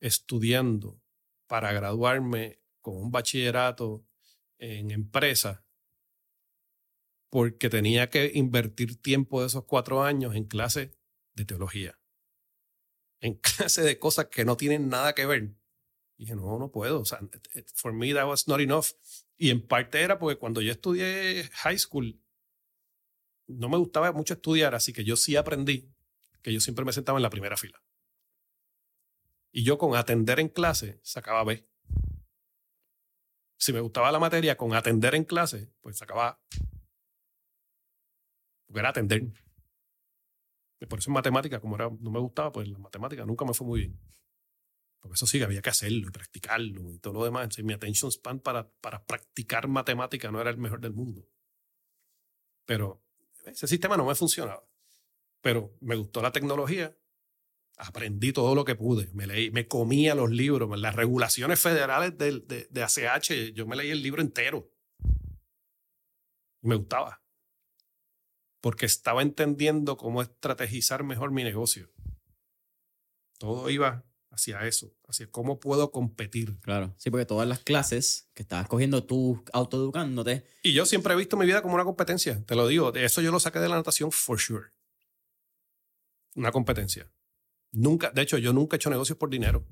estudiando para graduarme con un bachillerato en empresa porque tenía que invertir tiempo de esos cuatro años en clase de teología, en *laughs* clase de cosas que no tienen nada que ver. Y dije, no, no puedo. O sea, for me that was not enough. Y en parte era porque cuando yo estudié high school, no me gustaba mucho estudiar, así que yo sí aprendí que yo siempre me sentaba en la primera fila. Y yo con atender en clase sacaba B. Si me gustaba la materia con atender en clase, pues sacaba porque era atender. por eso en matemática, como era, no me gustaba, pues la matemática nunca me fue muy bien. Porque eso sí, había que hacerlo y practicarlo y todo lo demás. Entonces, mi attention span para, para practicar matemática no era el mejor del mundo. Pero ese sistema no me funcionaba. Pero me gustó la tecnología. Aprendí todo lo que pude. Me leí, me comía los libros. Las regulaciones federales de, de, de ACH, yo me leí el libro entero. Me gustaba porque estaba entendiendo cómo estrategizar mejor mi negocio. Todo iba hacia eso, hacia cómo puedo competir. Claro, sí, porque todas las clases que estabas cogiendo tú, autoeducándote. Y yo siempre he visto mi vida como una competencia, te lo digo, de eso yo lo saqué de la natación for sure. Una competencia. Nunca, de hecho, yo nunca he hecho negocios por dinero.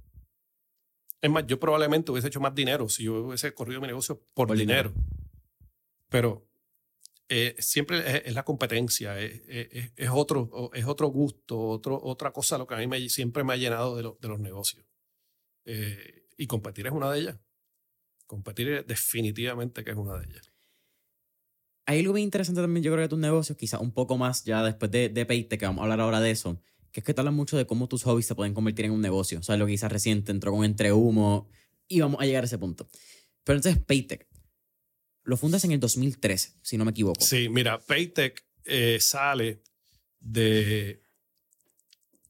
Es más, yo probablemente hubiese hecho más dinero si yo hubiese corrido mi negocio por, dinero. Pero eh, siempre es, la competencia, es, otro, es otro gusto, otro, otra cosa lo que a mí me, siempre me ha llenado de, de los negocios. Eh, y competir es una de ellas. Competir definitivamente que es una de ellas. Hay algo bien interesante también, yo creo, de tus negocios, quizás un poco más ya después de, de Peite, que vamos a hablar ahora de eso, que es que te hablan mucho de cómo tus hobbies se pueden convertir en un negocio. O sea, lo que quizás reciente entró con entre humo y vamos a llegar a ese punto. Pero entonces, Paytech, Lo fundas en el 2013, si no me equivoco. Sí, mira, Paytech eh, sale de,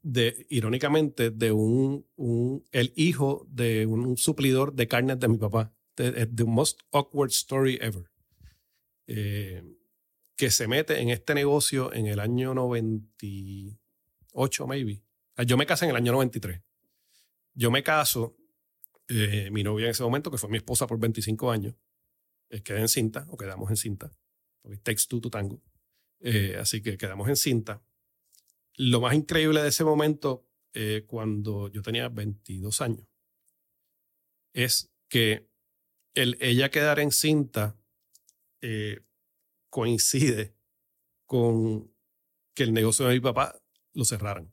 de, irónicamente, de un, un, el hijo de un suplidor de carnes de mi papá. The, the most awkward story ever. Eh, que se mete en este negocio en el año 98, maybe. Yo me casé en el año 93. Yo me caso, eh, mi novia en ese momento, que fue mi esposa por 25 años, eh, quedé en cinta, o quedamos en cinta, porque to tango. Eh, así que quedamos en cinta. Lo más increíble de ese momento, eh, cuando yo tenía 22 años, es que el ella quedar en cinta eh, coincide con que el negocio de mi papá lo cerraran.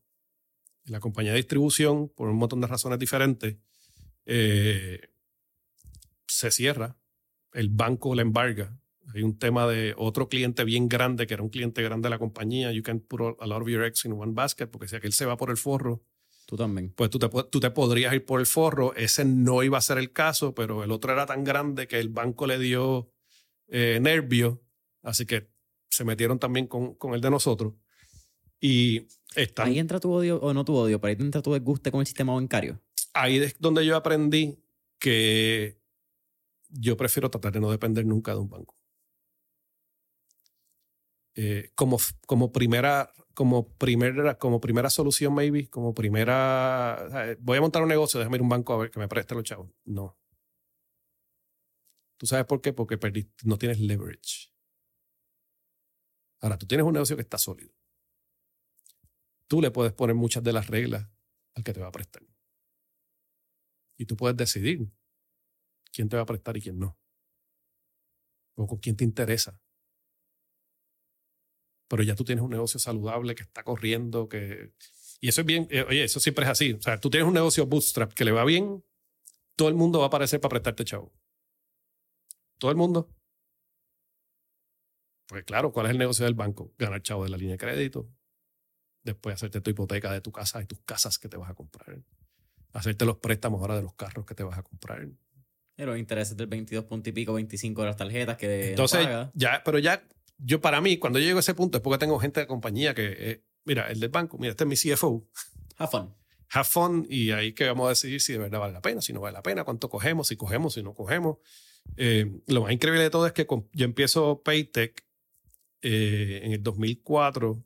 La compañía de distribución, por un montón de razones diferentes, eh, se cierra. El banco la embarga. Hay un tema de otro cliente bien grande, que era un cliente grande de la compañía. You can put a lot of your eggs in one basket, porque si aquel se va por el forro, Tú también. pues tú te, tú te podrías ir por el forro. Ese no iba a ser el caso, pero el otro era tan grande que el banco le dio eh, nervio, así que se metieron también con, con el de nosotros. Y están, Ahí entra tu odio, o no tu odio, pero ahí entra tu desguste con el sistema bancario. ahí es donde yo aprendí que yo prefiero tratar de no depender nunca de un banco. Eh, como, como primera como primera como primera solución maybe como primera voy a montar un negocio déjame ir a un banco a ver que me preste los chavos. No. Tú sabes por qué porque no tienes leverage. Ahora tú tienes un negocio que está sólido. Tú le puedes poner muchas de las reglas al que te va a prestar. Y tú puedes decidir quién te va a prestar y quién no o con quién te interesa pero ya tú tienes un negocio saludable que está corriendo, que... Y eso es bien, eh, oye, eso siempre es así. O sea, tú tienes un negocio bootstrap que le va bien, todo el mundo va a aparecer para prestarte chavo. Todo el mundo. Pues claro, ¿cuál es el negocio del banco? Ganar chavo de la línea de crédito, después hacerte tu hipoteca de tu casa y tus casas que te vas a comprar, hacerte los préstamos ahora de los carros que te vas a comprar. Los intereses del 22 punto y pico, 25 de las tarjetas que no Entonces, paga. ya, pero ya, yo para mí, cuando yo llego a ese punto es porque tengo gente de compañía que, eh, mira, el del banco, mira, este es mi CFO, Have fun. have fun y ahí que vamos a decidir si de verdad vale la pena, si no vale la pena, cuánto cogemos, si cogemos, si no cogemos. Eh, lo más increíble de todo es que con- yo empiezo Paytech eh, en el 2004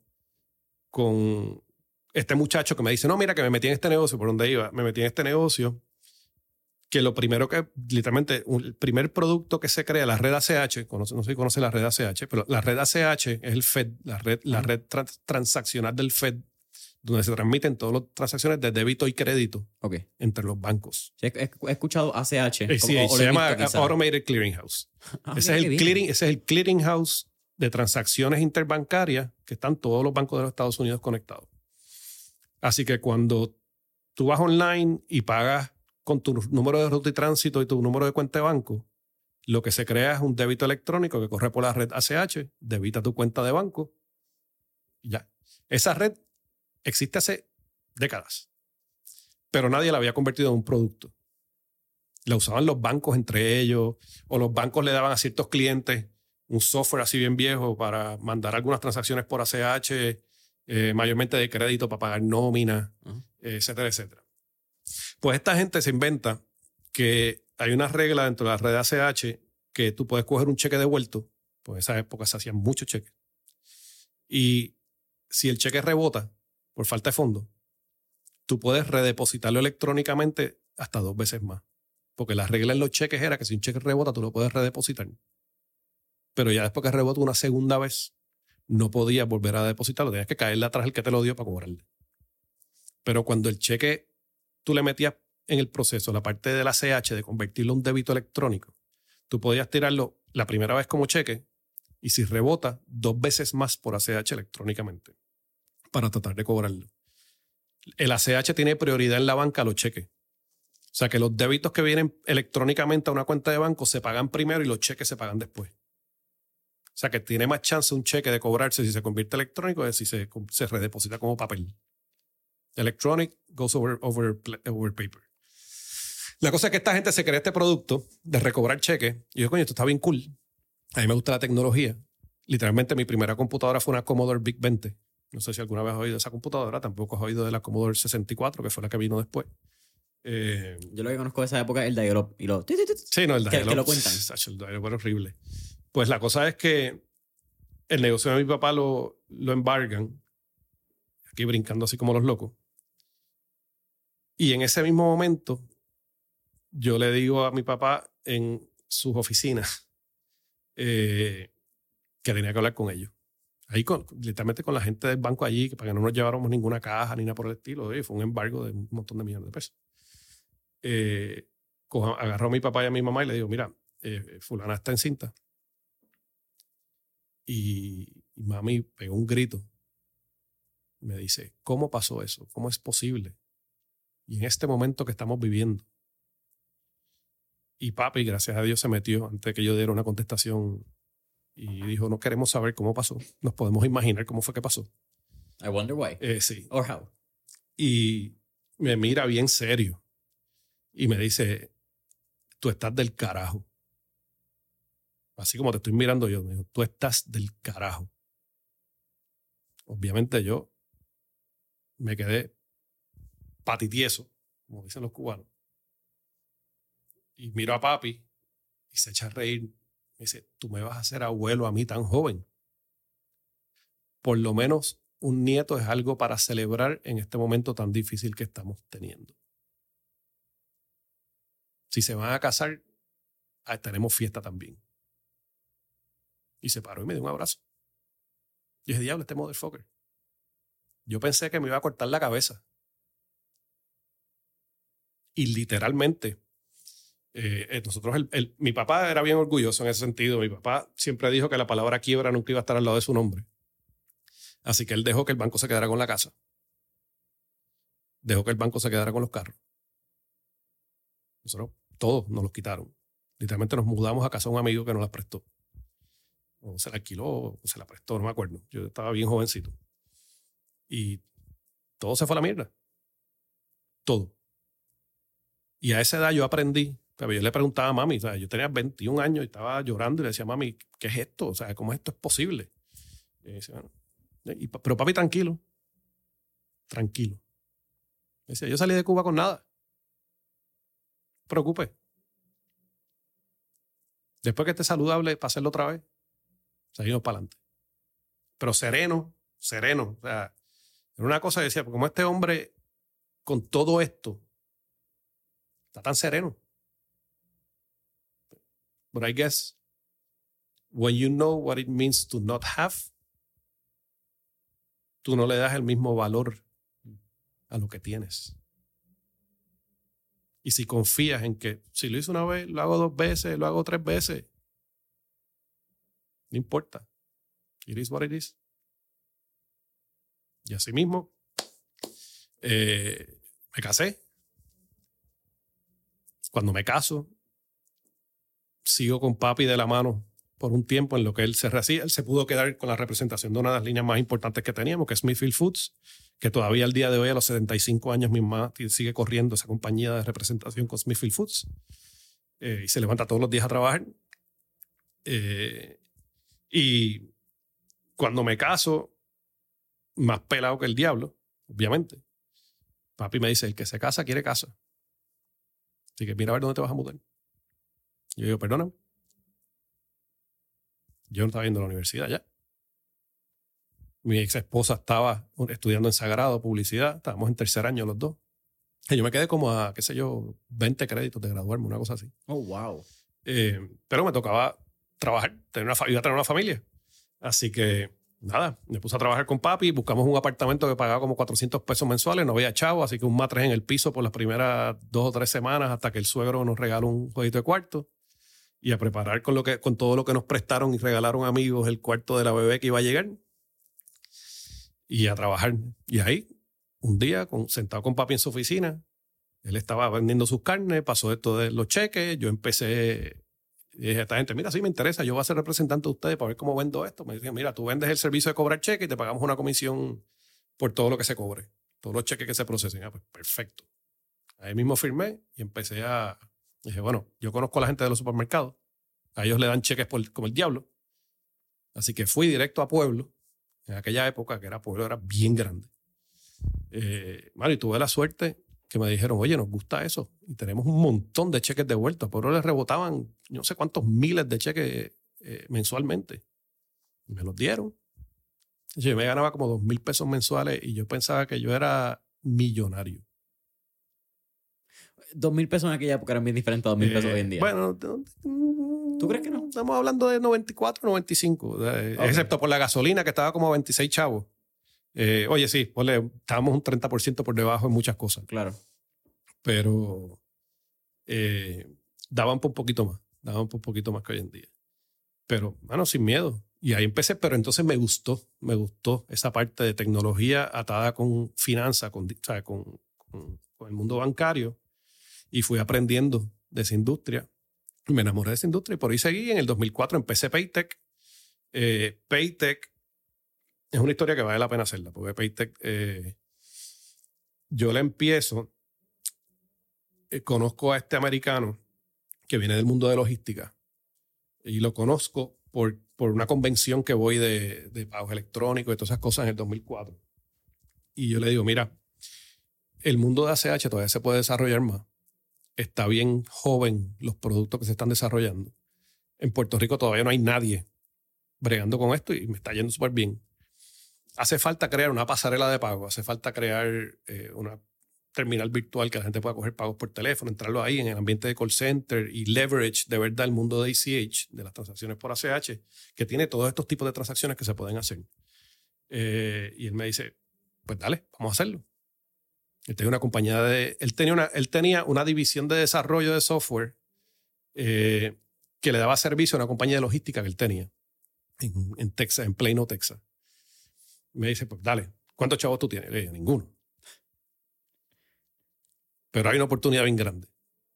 con este muchacho que me dice, no, mira, que me metí en este negocio, ¿por dónde iba? Me metí en este negocio que lo primero que, literalmente, un- el primer producto que se crea, la red ACH, conoce- no sé si conoce la red ACH, pero la red ACH es el FED, la red, la red trans- transaccional del FED, donde se transmiten todas las transacciones de débito y crédito entre los bancos. Sí, he, he escuchado ACH. Eh, sí, o se llama visto. Automated Clearing House. Ah, ese, es el clearing, ese es el clearing house de transacciones interbancarias que están todos los bancos de los Estados Unidos conectados. Así que cuando tú vas online y pagas con tu número de ruta y tránsito y tu número de cuenta de banco, lo que se crea es un débito electrónico que corre por la red ACH, debita tu cuenta de banco y ya. Esa red existe hace décadas, pero nadie la había convertido en un producto. La usaban los bancos entre ellos, o los bancos le daban a ciertos clientes un software así bien viejo para mandar algunas transacciones por ACH, eh, mayormente de crédito para pagar nómina, etcétera, etcétera. Pues esta gente se inventa que hay una regla dentro de la red ACH que tú puedes coger un cheque devuelto, pues en esa época se hacían muchos cheques, y si el cheque rebota por falta de fondo, tú puedes redepositarlo electrónicamente hasta dos veces más. Porque la regla en los cheques era que si un cheque rebota, tú lo puedes redepositar. Pero ya después que rebota una segunda vez, no podías volver a depositarlo. Tenías que caerle atrás el que te lo dio para cobrarle. Pero cuando el cheque tú le metías en el proceso la parte de la CH de convertirlo en un débito electrónico, tú podías tirarlo la primera vez como cheque y si rebota, dos veces más por ACH electrónicamente para tratar de cobrarlo. El ACH tiene prioridad en la banca a los cheques. O sea que los débitos que vienen electrónicamente a una cuenta de banco se pagan primero y los cheques se pagan después. O sea que tiene más chance un cheque de cobrarse si se convierte electrónico que si se, se redeposita como papel. Electronic goes over, over, over paper. La cosa es que esta gente se crea este producto de recobrar cheques. Y yo, coño, esto está bien cool. a mí me gusta la tecnología. Literalmente mi primera computadora fue una Commodore Big 20. No sé si alguna vez has oído de esa computadora, tampoco has oído de la Commodore 64, que fue la que vino después. Eh, Yo lo que conozco de esa época es el dial y lo... sí, no, el Que- dial que lo cuentan. El dial era horrible. Pues la cosa es que el negocio de mi papá lo, lo embargan, aquí brincando así como los locos. Y en ese mismo momento, yo le digo a mi papá en sus oficinas eh, que tenía que hablar con ellos. Ahí, con, literalmente con la gente del banco allí, para que no nos lleváramos ninguna caja ni nada por el estilo. fue un embargo de un montón de millones de pesos. Eh, agarró a mi papá y a mi mamá y le digo, mira, eh, fulana está encinta. Y, y mami pegó un grito. Me dice, ¿cómo pasó eso? ¿Cómo es posible? Y en este momento que estamos viviendo. Y papi, gracias a Dios, se metió antes de que yo diera una contestación y dijo, no queremos saber cómo pasó. Nos podemos imaginar cómo fue que pasó. I wonder why. Eh, sí. Or how. Y me mira bien serio y me dice, tú estás del carajo. Así como te estoy mirando yo, me dijo, tú estás del carajo. Obviamente yo me quedé patitieso, como dicen los cubanos. Y miro a papi y se echa a reír. Me dice, tú me vas a hacer abuelo a mí tan joven. Por lo menos un nieto es algo para celebrar en este momento tan difícil que estamos teniendo. Si se van a casar, ah, tenemos fiesta también. Y se paró y me dio un abrazo. Yo dije, diablo, este motherfucker. Yo pensé que me iba a cortar la cabeza. Y literalmente, eh, eh, nosotros, mi papá era bien orgulloso en ese sentido. Mi papá siempre dijo que la palabra quiebra nunca iba a estar al lado de su nombre. Así que él dejó que el banco se quedara con la casa. Dejó que el banco se quedara con los carros. Nosotros todos nos los quitaron. Literalmente nos mudamos a casa de un amigo que nos las prestó. O se la alquiló o se la prestó, no me acuerdo. Yo estaba bien jovencito. Y todo se fue a la mierda. Todo. Y a esa edad yo aprendí. ¿sabes? Yo le preguntaba a mami, ¿sabes? yo tenía 21 años y estaba llorando y le decía, mami, ¿qué es esto? O sea, ¿cómo esto es posible? Y dice, bueno, pa- pero papi, tranquilo. Tranquilo. Decía, yo salí de Cuba con nada. Preocupes. Después que esté saludable, para hacerlo otra vez, seguimos para adelante. Pero sereno, sereno. O sea, era una cosa que decía, como este hombre, con todo esto, está tan sereno. But I guess, when you know what it means to not have, tú no le das el mismo valor a lo que tienes. Y si confías en que si lo hice una vez, lo hago dos veces, lo hago tres veces, no importa. It is what it is. Y así mismo, eh, me casé. Cuando me caso, sigo con papi de la mano por un tiempo en lo que él se recibe. Él se pudo quedar con la representación de una de las líneas más importantes que teníamos, que es Smithfield Foods, que todavía al día de hoy, a los 75 años, mi mamá sigue corriendo esa compañía de representación con Smithfield Foods. Eh, y se levanta todos los días a trabajar. Eh, y cuando me caso, más pelado que el diablo, obviamente. Papi me dice, el que se casa quiere casa. Así que mira a ver dónde te vas a mudar. Yo digo, perdóname. Yo no estaba yendo a la universidad ya. Mi ex esposa estaba estudiando en Sagrado, publicidad. Estábamos en tercer año los dos. Y yo me quedé como a, qué sé yo, 20 créditos de graduarme, una cosa así. Oh, wow. Eh, pero me tocaba trabajar, tener una, iba a tener una familia. Así que, nada, me puse a trabajar con papi, buscamos un apartamento que pagaba como 400 pesos mensuales, no había chavo, así que un matres en el piso por las primeras dos o tres semanas hasta que el suegro nos regaló un jueguito de cuarto y a preparar con, lo que, con todo lo que nos prestaron y regalaron amigos el cuarto de la bebé que iba a llegar y a trabajar. Y ahí, un día, sentado con papi en su oficina, él estaba vendiendo sus carnes, pasó esto de los cheques, yo empecé, y dije a esta gente, mira, sí me interesa, yo voy a ser representante de ustedes para ver cómo vendo esto. Me dijeron, mira, tú vendes el servicio de cobrar cheques y te pagamos una comisión por todo lo que se cobre, todos los cheques que se procesen. Ah, pues perfecto. Ahí mismo firmé y empecé a, dije, bueno, yo conozco a la gente de los supermercados, A ellos le dan cheques como el diablo. Así que fui directo a Pueblo. En aquella época, que era Pueblo, era bien grande. Eh, y tuve la suerte que me dijeron, oye, nos gusta eso. Y tenemos un montón de cheques de vuelta. Por ahora les rebotaban no sé cuántos miles de cheques eh, mensualmente. Y me los dieron. Yo me ganaba como dos mil pesos mensuales y yo pensaba que yo era millonario. Dos mil pesos en aquella época eran bien diferentes a dos mil pesos hoy en día. Bueno, ¿tú crees que no? Estamos hablando de 94, 95, excepto por la gasolina que estaba como a 26 chavos. Eh, oye, sí, estábamos un 30% por debajo en muchas cosas. Claro. Pero eh, daban por un poquito más, daban por un poquito más que hoy en día. Pero, bueno, sin miedo. Y ahí empecé, pero entonces me gustó, me gustó esa parte de tecnología atada con finanzas, con, con, con, el mundo bancario. Y fui aprendiendo de esa industria. Me enamoré de esa industria y por ahí seguí. En el 2004 empecé Paytech. Eh, Paytech es una historia que vale la pena hacerla, porque Paytech, eh, yo la empiezo, eh, conozco a este americano que viene del mundo de logística y lo conozco por, por una convención que voy de, de pagos electrónicos y todas esas cosas en el 2004. Y yo le digo, mira, el mundo de ACH todavía se puede desarrollar más. Está bien joven los productos que se están desarrollando. En Puerto Rico todavía no hay nadie bregando con esto y me está yendo súper bien hace falta crear una pasarela de pago, hace falta crear eh, una terminal virtual que la gente pueda coger pagos por teléfono, entrarlo ahí en el ambiente de call center y leverage de verdad el mundo de ACH, de las transacciones por ACH, que tiene todos estos tipos de transacciones que se pueden hacer. Eh, y él me dice, pues dale, vamos a hacerlo. Él tenía una compañía de, él tenía una, él tenía una división de desarrollo de software eh, que le daba servicio a una compañía de logística que él tenía en, en Texas, en Plano, Texas. Me dice, pues dale, ¿cuántos chavos tú tienes? Le dije, ninguno. Pero hay una oportunidad bien grande.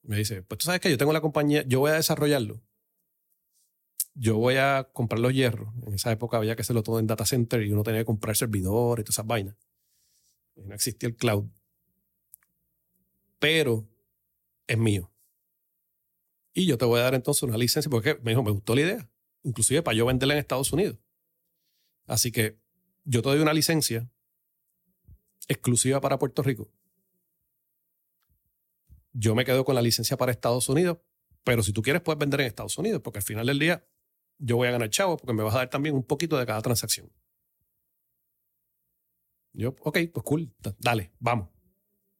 Me dice, pues tú sabes que yo tengo la compañía, yo voy a desarrollarlo. Yo voy a comprar los hierros. En esa época había que hacerlo todo en data center y uno tenía que comprar servidores y todas esas vainas. No existía el cloud. Pero es mío. Y yo te voy a dar entonces una licencia porque me dijo, me gustó la idea. Inclusive para yo venderla en Estados Unidos. Así que yo te doy una licencia exclusiva para Puerto Rico. Yo me quedo con la licencia para Estados Unidos, pero si tú quieres puedes vender en Estados Unidos, porque al final del día yo voy a ganar chavo porque me vas a dar también un poquito de cada transacción. Yo, ok, pues cool, dale, vamos.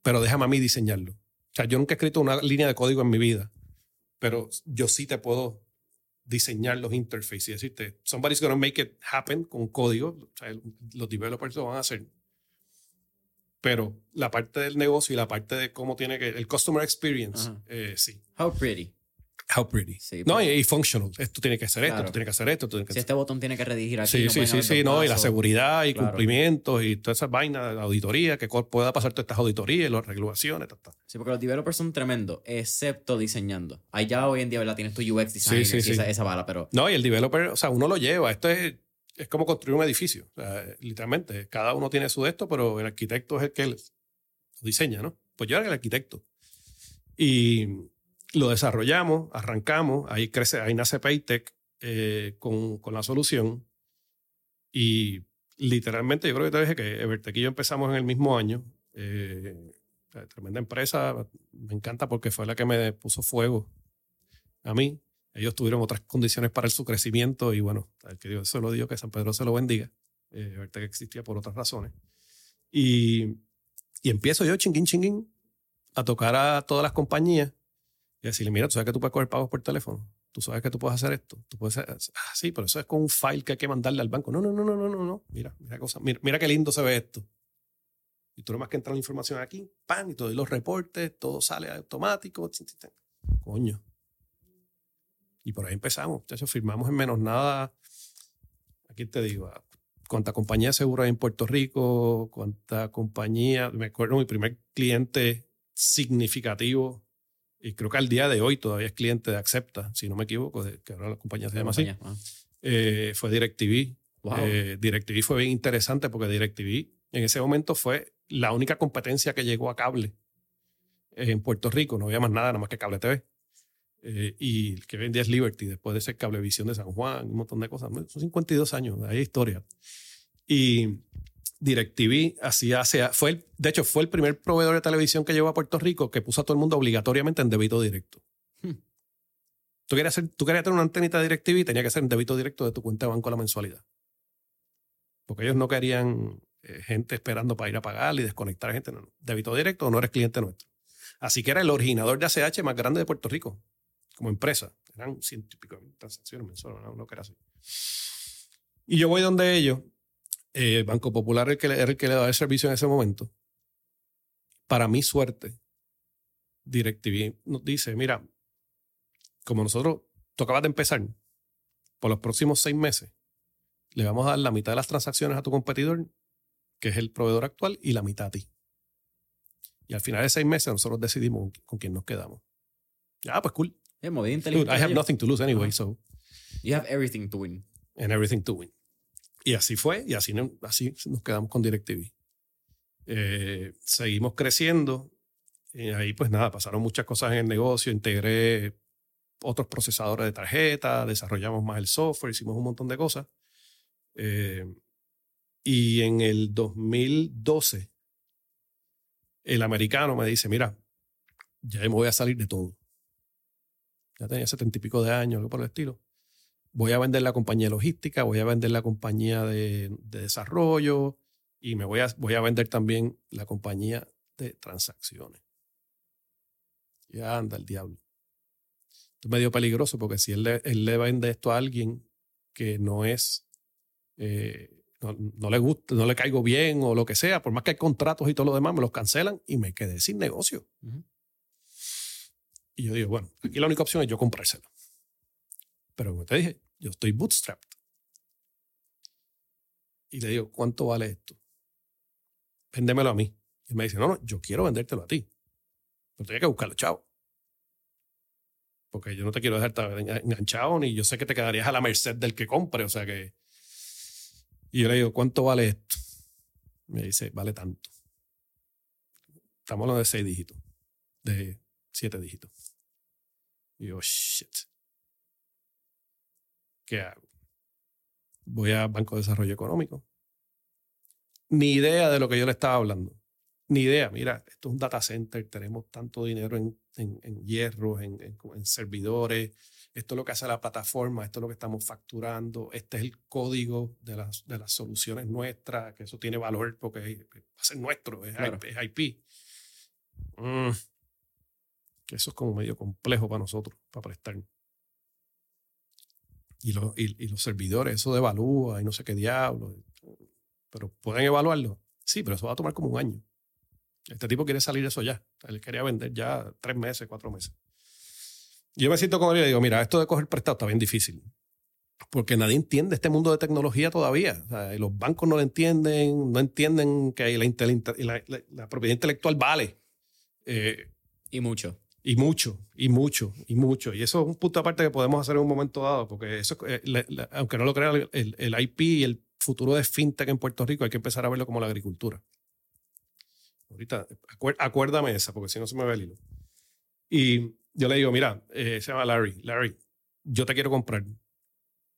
Pero déjame a mí diseñarlo. O sea, yo nunca he escrito una línea de código en mi vida, pero yo sí te puedo diseñar los interfaces y decirte, somebody's going to make it happen con código, o sea, los developers lo van a hacer. Pero la parte del negocio y la parte de cómo tiene que, el customer experience, eh, sí. How pretty. How pretty. no, y, functional. Esto tiene que hacer esto, esto tiene que hacer esto. si este botón tiene que redirigir aquí. Sí, sí, sí, sí, no, y la seguridad y cumplimientos y todas esas vainas de auditoría, que pueda pasar todas estas auditorías, las regulaciones, ta, Sí, porque los developers son tremendos, excepto diseñando. Allá hoy en día, ¿verdad? Tienes tu UX designer sí, sí, esa, esa, bala, pero. No, y el developer, o sea, uno lo lleva. Esto es, es como construir un edificio. O sea, literalmente, cada uno tiene su de esto, pero el arquitecto es el que lo diseña, ¿no? Pues yo era el arquitecto. Y lo desarrollamos, arrancamos, ahí crece, ahí nace Paytech eh, con, con, la solución. Y literalmente yo creo que te dije que Evertech y yo empezamos en el mismo año. Eh, tremenda empresa, me encanta porque fue la que me puso fuego a mí. Ellos tuvieron otras condiciones para su crecimiento y bueno, que Dios se lo digo, que San Pedro se lo bendiga. Eh, Evertech existía por otras razones. Y, y empiezo yo, chinguín, chinguín, a tocar a todas las compañías y decirle, mira, tú sabes que tú puedes coger pagos por teléfono. Tú sabes que tú puedes hacer esto. Tú puedes hacer, ah, sí, pero eso es con un file que hay que mandarle al banco. No, no, no, no, no, no, no. Mira, mira cosa. Mira, qué lindo se ve esto. Y tú nomás que entrar la información aquí, pan, y todos los reportes, todo sale automático. Coño. Y por ahí empezamos. Entonces firmamos en menos nada. Aquí te digo, cuánta compañía de seguro hay en Puerto Rico, cuánta compañía. Me acuerdo mi primer cliente significativo y creo que al día de hoy todavía es cliente de Acepta, si no me equivoco, que ahora la compañía se llama así, ah. eh, fue DirecTV. Eh, DirecTV fue bien interesante porque DirecTV en ese momento fue la única competencia que llegó a cable en Puerto Rico. No había más nada, nada más que cable TV. eh, y el que vendía es Liberty, después de ser Cablevisión de San Juan, un montón de cosas. Son 52 años, hay historia. Y DirecTV hacía, fue el, de hecho, fue el primer proveedor de televisión que llegó a Puerto Rico que puso a todo el mundo obligatoriamente en débito directo. Hmm. Tú, querías hacer, tú querías tener una antenita DirecTV y tenía que ser en débito directo de tu cuenta de banco a la mensualidad. Porque ellos no querían eh, gente esperando para ir a pagar y desconectar a gente. No, Débito directo o no eres cliente nuestro. Así que era el originador de ACH más grande de Puerto Rico como empresa. Eran ciento y pico transacciones mensuales, no, no que era así. Y yo voy donde ellos, eh, Banco Popular el que, era el que le daba el servicio en ese momento. Para mi suerte, DirecTV nos dice, mira, como nosotros tocabas de empezar, por los próximos seis meses, le vamos a dar la mitad de las transacciones a tu competidor, que es el proveedor actual, y la mitad a ti. Y al final de seis meses nosotros decidimos con quién nos quedamos. Ya, pues cool. Inteligente. I have nothing to lose anyway, so. You have everything to win. And everything to win. Y así fue, y así, así nos quedamos con DirecTV. Eh, seguimos creciendo. Y ahí, pues nada, pasaron muchas cosas en el negocio. Integré otros procesadores de tarjeta, desarrollamos más el software, hicimos un montón de cosas. Eh, y en el 2012, el americano me dice, mira, ya me voy a salir de todo ya tenía setenta y pico de años, algo por el estilo. Voy a vender la compañía logística, voy a vender la compañía de, desarrollo y me voy a, voy a vender también la compañía de transacciones. Ya anda el diablo. Esto es medio peligroso porque si él le, él le vende esto a alguien que no es, eh, no, le gusta, no le caigo bien o lo que sea, por más que hay contratos y todo lo demás, me los cancelan y me quedé sin negocio. Y yo digo, bueno, aquí la única opción es yo comprárselo. Pero como te dije, yo estoy bootstrapped. Y le digo, ¿cuánto vale esto? Véndemelo a mí. Y me dice, no, no, yo quiero vendértelo a ti. Pero tenía que buscarlo, chavo. Porque yo no te quiero dejar enganchado, ni yo sé que te quedarías a la merced del que compre. O sea que. Y yo le digo, ¿cuánto vale esto? Me dice, vale tanto. Estamos hablando de seis dígitos. De siete dígitos. Y yo, shit. ¿Qué hago? Voy a Banco de Desarrollo Económico. Ni idea de lo que yo le estaba hablando. Ni idea. Mira, esto es un data center, tenemos tanto dinero en, en, en hierro, en, en, servidores. Esto es lo que hace la plataforma, esto es lo que estamos facturando. Este es el código de las, de las soluciones nuestras, que eso tiene valor porque va a ser nuestro, es, IP. Mm que eso es como medio complejo para nosotros, para prestar. Y, y, los servidores, eso de evalúa y no sé qué diablo. Pero pueden evaluarlo. Sí, pero eso va a tomar como un año. Este tipo quiere salir eso ya. Él quería vender ya tres meses, cuatro meses. Yo me siento con él y digo, mira, esto de coger prestado está bien difícil. Porque nadie entiende este mundo de tecnología todavía. los bancos no lo entienden, no entienden que la, la, propiedad intelectual vale. Eh, y mucho. Y mucho, y mucho, y mucho. Y eso es un punto aparte que podemos hacer en un momento dado, porque eso, eh, aunque no lo crean, el, el, IP y el futuro de fintech en Puerto Rico hay que empezar a verlo como la agricultura. Ahorita, acuérdame esa, porque si no se me ve el hilo. Y yo le digo, mira, eh, se llama Larry, Larry, yo te quiero comprar.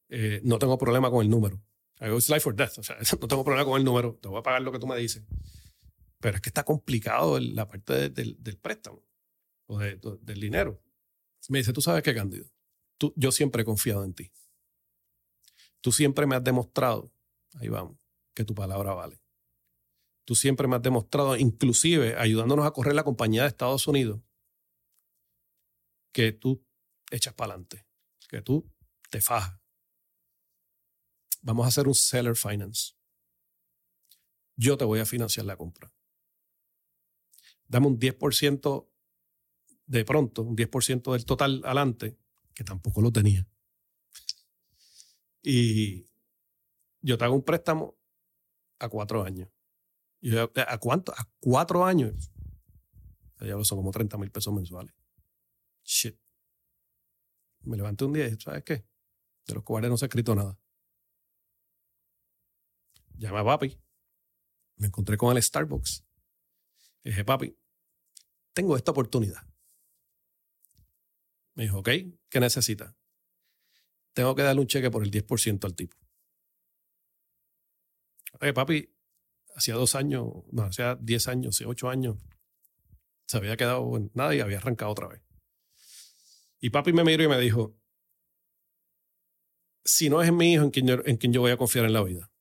Eh, no tengo problema con el número. It's life or death. O sea, *laughs* no tengo problema con el número. Te voy a pagar lo que tú me dices. Pero es que está complicado la parte del préstamo o del dinero. Me dice, tú sabes qué, Cándido, tú, yo siempre he confiado en ti. Tú siempre me has demostrado, ahí vamos, que tu palabra vale. Tú siempre me has demostrado, inclusive ayudándonos a correr la compañía de Estados Unidos, que tú echas para adelante, que tú te fajas. Vamos a hacer un seller finance. Yo te voy a financiar la compra. Dame un 10% de pronto un 10% del total adelante, que tampoco lo tenía. Y yo te hago un préstamo a cuatro años. Yo, ¿A cuánto? A cuatro años. Ya son como 30 mil pesos mensuales. Shit. Me levanté un día y dije, ¿sabes qué? De los cobardes no se ha escrito nada. Llamé a papi. Me encontré con el Starbucks. dije, papi, tengo esta oportunidad Me dijo, ok, ¿qué necesita? Tengo que darle un cheque por el 10% al tipo. Oye, papi, hacía dos años, no, hacía 10 años, hacía 8 años, se había quedado en nada y había arrancado otra vez. Y papi me miró y me dijo, si no es en mi hijo en quien, yo, en quien yo voy a confiar en la vida.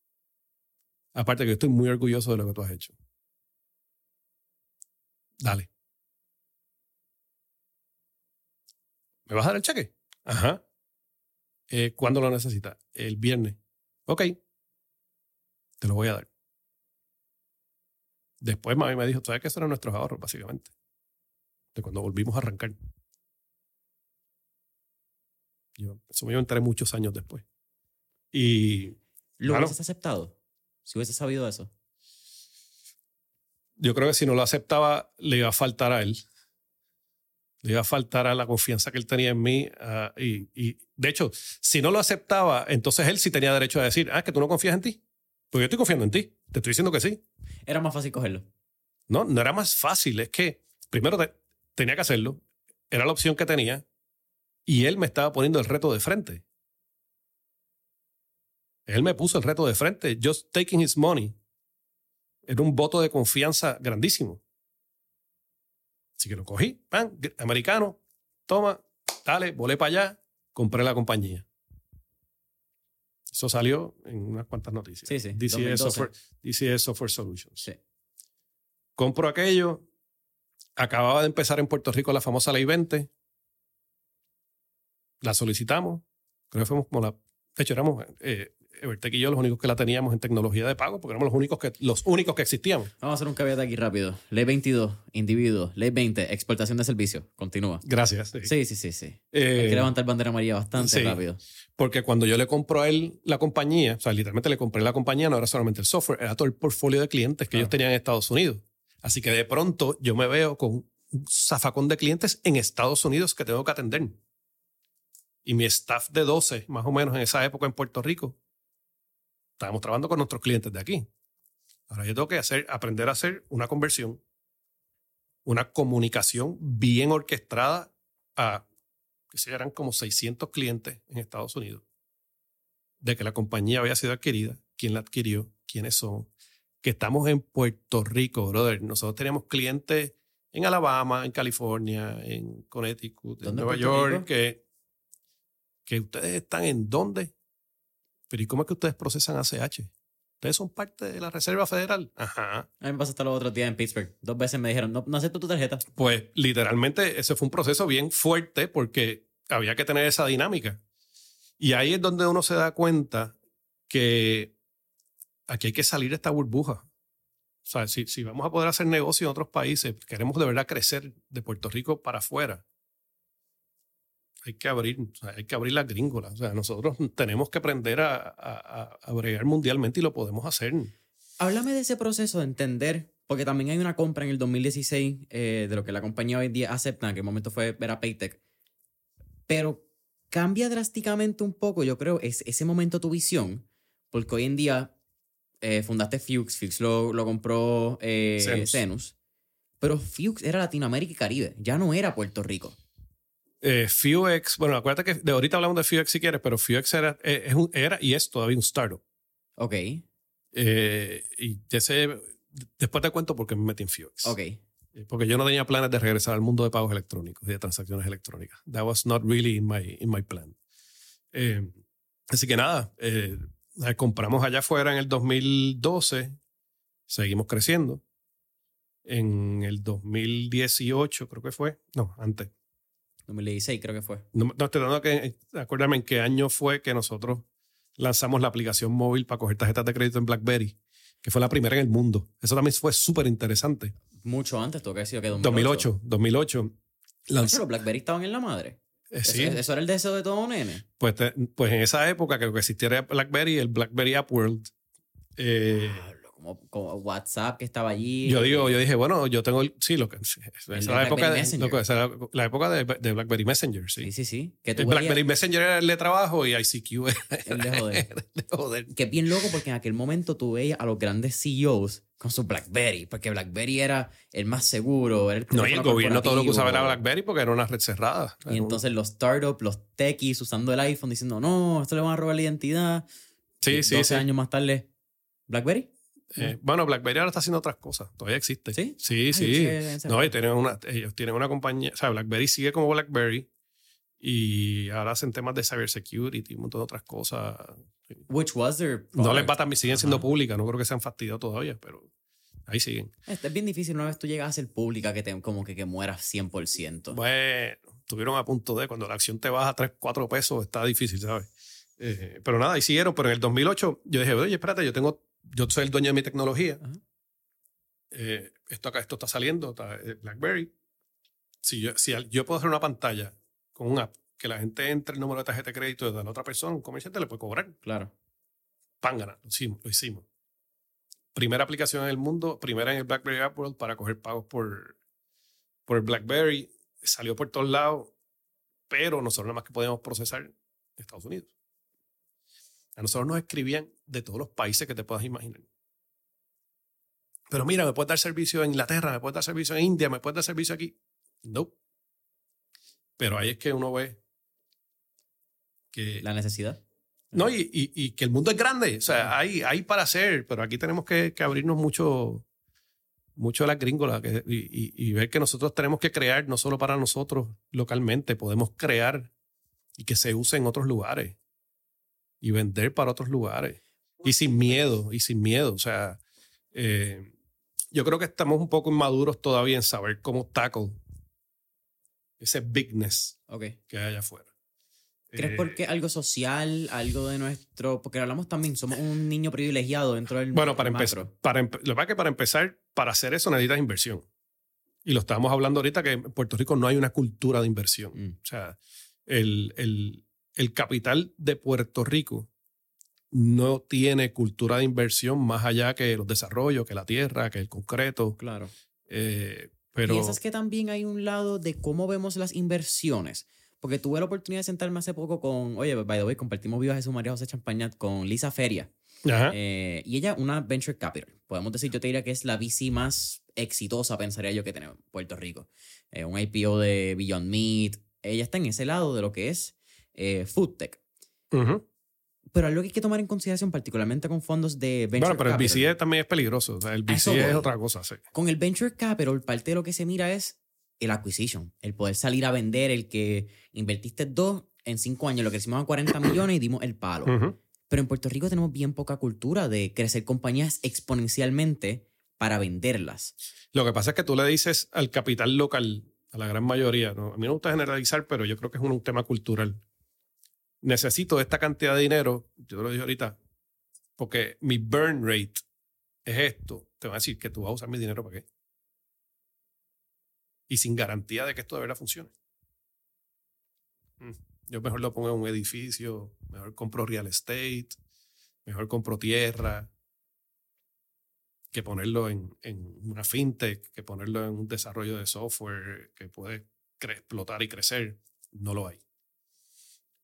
Aparte que estoy muy orgulloso de lo que tú has hecho. Dale. ¿Me vas a dar el cheque? Ajá. Eh, ¿Cuándo lo necesitas? El viernes. Ok. Te lo voy a dar. Después mami me dijo, ¿sabes que esos eran nuestros ahorros, básicamente? De cuando volvimos a arrancar. Yo, eso me iba a enteré muchos años después. Y. ¿Lo Claro. hubieses aceptado? Si hubiese sabido eso. yo creo que si no lo aceptaba, le iba a faltar a él. Le iba a faltar a la confianza que él tenía en mí. ah, y, y, de hecho, si no lo aceptaba, entonces él sí tenía derecho a decir, ah, es que tú no confías en ti. Pues yo estoy confiando en ti. Te estoy diciendo que sí. Era más fácil cogerlo. No, no era más fácil. Es que primero te- tenía que hacerlo. Era la opción que tenía. Y él me estaba poniendo el reto de frente. Él me puso el reto de frente. Just taking his money. Era un voto de confianza grandísimo. Así que lo cogí. gr- Americano. Toma. Dale. Volé para allá. Compré la compañía. Eso salió en unas cuantas noticias. Sí, sí, DCS 2012. Software, DCS Software Solutions Sí. compro aquello. Acababa de empezar en Puerto Rico la famosa Ley 20. La solicitamos. Creo que fuimos como la. De hecho, éramos eh, Evertec y yo los únicos que la teníamos en tecnología de pago, porque éramos los únicos que, los únicos que existíamos. Vamos a hacer un caveat aquí rápido. Ley 22, individuo. Ley 20, exportación de servicios. Continúa. Gracias. sí. Sí, sí, sí, sí. Eh, Hay que levantar bandera amarilla bastante sí. rápido. porque cuando yo le compro a él la compañía, o sea, literalmente le compré la compañía, no era solamente el software, era todo el portfolio de clientes que Claro. ellos tenían en Estados Unidos. Así que de pronto yo me veo con un zafacón de clientes en Estados Unidos que tengo que atender. Y mi staff de 12, más o menos en esa época en Puerto Rico, estábamos trabajando con nuestros clientes de aquí. Ahora yo tengo que hacer, aprender a hacer una conversión, una comunicación bien orquestada a, que se eran como 600 clientes en Estados Unidos, de que la compañía había sido adquirida, quién la adquirió, quiénes son, que estamos en Puerto Rico, brother. Nosotros teníamos clientes en Alabama, en California, en Connecticut, en ¿Dónde Nueva York, que, que ustedes están en dónde. Pero ¿y cómo es que ustedes procesan ACH? Ustedes son parte de la Reserva Federal. Ajá. A mí me pasó hasta los otros días en Pittsburgh. Dos veces me dijeron, no, no acepto tu tarjeta. Pues literalmente ese fue un proceso bien fuerte porque había que tener esa dinámica. Y ahí es donde uno se da cuenta que aquí hay que salir de esta burbuja. O sea, si, si vamos a poder hacer negocio en otros países, queremos de verdad crecer de Puerto Rico para afuera, hay que abrir, o sea, hay que abrir las gringolas. O sea, nosotros tenemos que aprender a, a, a- bregar mundialmente y lo podemos hacer. Háblame de ese proceso de entender, porque también hay una compra en el 2016 eh, de lo que la compañía hoy en día acepta, en el momento fue era Paytech. Pero cambia drásticamente un poco, yo creo, es, ese momento tu visión, porque hoy en día eh, fundaste Fuchs, Fuchs lo, lo compró eh, pero Fuchs era Latinoamérica y Caribe, ya no era Puerto Rico. Eh, Fuex, bueno, acuérdate que de ahorita hablamos de Fuex si quieres, pero Fuex era, eh, es un- era y es todavía un startup. Ok, Eh, y ese, después te cuento por qué me metí en Fuex. ok. Eh, Porque yo no tenía planes de regresar al mundo de pagos electrónicos y de transacciones electrónicas. That was not really in my, in my plan. Eh, así que nada, compramos allá afuera en el 2012, seguimos creciendo. En el 2018, creo que fue, no, antes. 2016 creo que fue. No, no estoy dando que, acuérdame en qué año fue que nosotros lanzamos la aplicación móvil para coger tarjetas de crédito en BlackBerry, que fue la primera en el mundo. Eso también fue súper interesante. Mucho antes, tuvo que sido que 2008, 2008. lanz- Pero BlackBerry estaban en la madre. eh, Eso- sí, Eso, era el deseo de todo nene. pues, te- pues en esa época que existiera BlackBerry, el BlackBerry App World, eh, Diablo, ¿Cómo como, como WhatsApp que estaba allí. Yo digo, yo dije, bueno, yo tengo el, sí, lo que esa de la época de, lo que- esa era la época de, de BlackBerry Messenger, sí. Sí, sí, sí. Que tú El veías- BlackBerry Messenger era el de trabajo y ICQ era *laughs* El de joder. el de joder. Que es bien loco porque en aquel momento tú veías a los grandes CEOs con su BlackBerry, porque BlackBerry era el más seguro, era el No, y el gobierno todo lo que usaba era. BlackBerry porque era una red cerrada. Y entonces los startups, los techies usando el iPhone diciendo, no, esto le van a robar la identidad. sí, Y sí, 12 sí. años más tarde, BlackBerry. Eh, bueno, BlackBerry ahora está haciendo otras cosas. Todavía existe. ¿Sí? Sí, Ay, sí. No, y tienen una, ellos tienen una compañía, o sea, BlackBerry sigue como BlackBerry y ahora hacen temas de cybersecurity y un montón de otras cosas. Which was their No les va tan siguen siendo Ajá. públicas, no creo que sean fastidiados todavía, pero ahí siguen. Este es bien difícil una vez tú llegas a ser pública que te, como que, que mueras 100%. Bueno, estuvieron a punto de cuando la acción te baja 3, 4 pesos, está difícil, ¿sabes? Eh, pero nada, ahí siguieron, pero en el 2008 yo dije, oye, espérate, yo tengo, yo soy el dueño de mi tecnología. Eh, esto acá, esto está saliendo, está eh, BlackBerry. Si yo, si al- yo puedo hacer una pantalla con un app que la gente entre el número de tarjeta de crédito de la otra persona, un comerciante le puede cobrar. Claro. Pángana, lo hicimos, lo hicimos. Primera aplicación en el mundo, primera en el BlackBerry App World para coger pagos por, por el BlackBerry. Salió por todos lados, pero nosotros nada más que podíamos procesar en Estados Unidos. A nosotros nos escribían de todos los países que te puedas imaginar. Pero mira, me puedes dar servicio en Inglaterra, me puedes dar servicio en India, me puedes dar servicio aquí. No. Pero ahí es que uno ve que La necesidad. no, y, y- y que el mundo es grande. O sea, hay, hay para hacer, pero aquí tenemos que, que abrirnos mucho, mucho a las gringolas que- y, y- y ver que nosotros tenemos que crear no solo para nosotros localmente, podemos crear y que se use en otros lugares y vender para otros lugares. Y sin miedo, y sin miedo. O sea, eh, yo creo que estamos un poco inmaduros todavía en saber cómo tackle ese bigness Ok. que hay allá afuera. ¿Crees Eh, porque algo social, algo de nuestro... Porque hablamos también, somos un niño privilegiado dentro del Bueno, para empezar, para empe- lo que pasa es que para empezar, para hacer eso necesitas inversión. Y lo estábamos hablando ahorita que en Puerto Rico no hay una cultura de inversión. Mm. O sea, el, el- el capital de Puerto Rico no tiene cultura de inversión más allá que los desarrollos, que la tierra, que el concreto. Claro. Eh, pero ¿Piensas que también hay un lado de cómo vemos las inversiones? Porque tuve la oportunidad de sentarme hace poco con, oye, by the way, compartimos Viva Jesús María José Champañat con Lisa Feria. Ajá. Eh, y ella, una venture capital. Podemos decir, yo te diría que es la VC más exitosa, pensaría yo, que tenemos en Puerto Rico. Eh, un IPO de Beyond Meat. Ella está en ese lado de lo que es eh, food tech. Ujú. Pero algo que hay que tomar en consideración, particularmente con fondos de venture Bueno, pero el capital. VC también es peligroso. O sea, el A eso VC es otra cosa. sí. Con el venture capital, parte de lo que se mira es el acquisition, el poder salir a vender, el que invertiste dos en cinco años, lo crecimos a 40 *clears throat* millones y dimos el palo. Pero en Puerto Rico tenemos bien poca cultura de crecer compañías exponencialmente para venderlas. Lo que pasa es que tú le dices al capital local, a la gran mayoría, ¿no? a mí no me gusta generalizar, pero yo creo que es un tema cultural. Necesito esta cantidad de dinero, yo te lo dije ahorita, porque mi burn rate es esto. Te van a decir que tú vas a usar mi dinero para qué. Y sin garantía de que esto de verdad funcione. Mm, Yo mejor lo pongo en un edificio, mejor compro real estate, mejor compro tierra, que ponerlo en, en una fintech, que ponerlo en un desarrollo de software que puede explotar y crecer. No lo hay.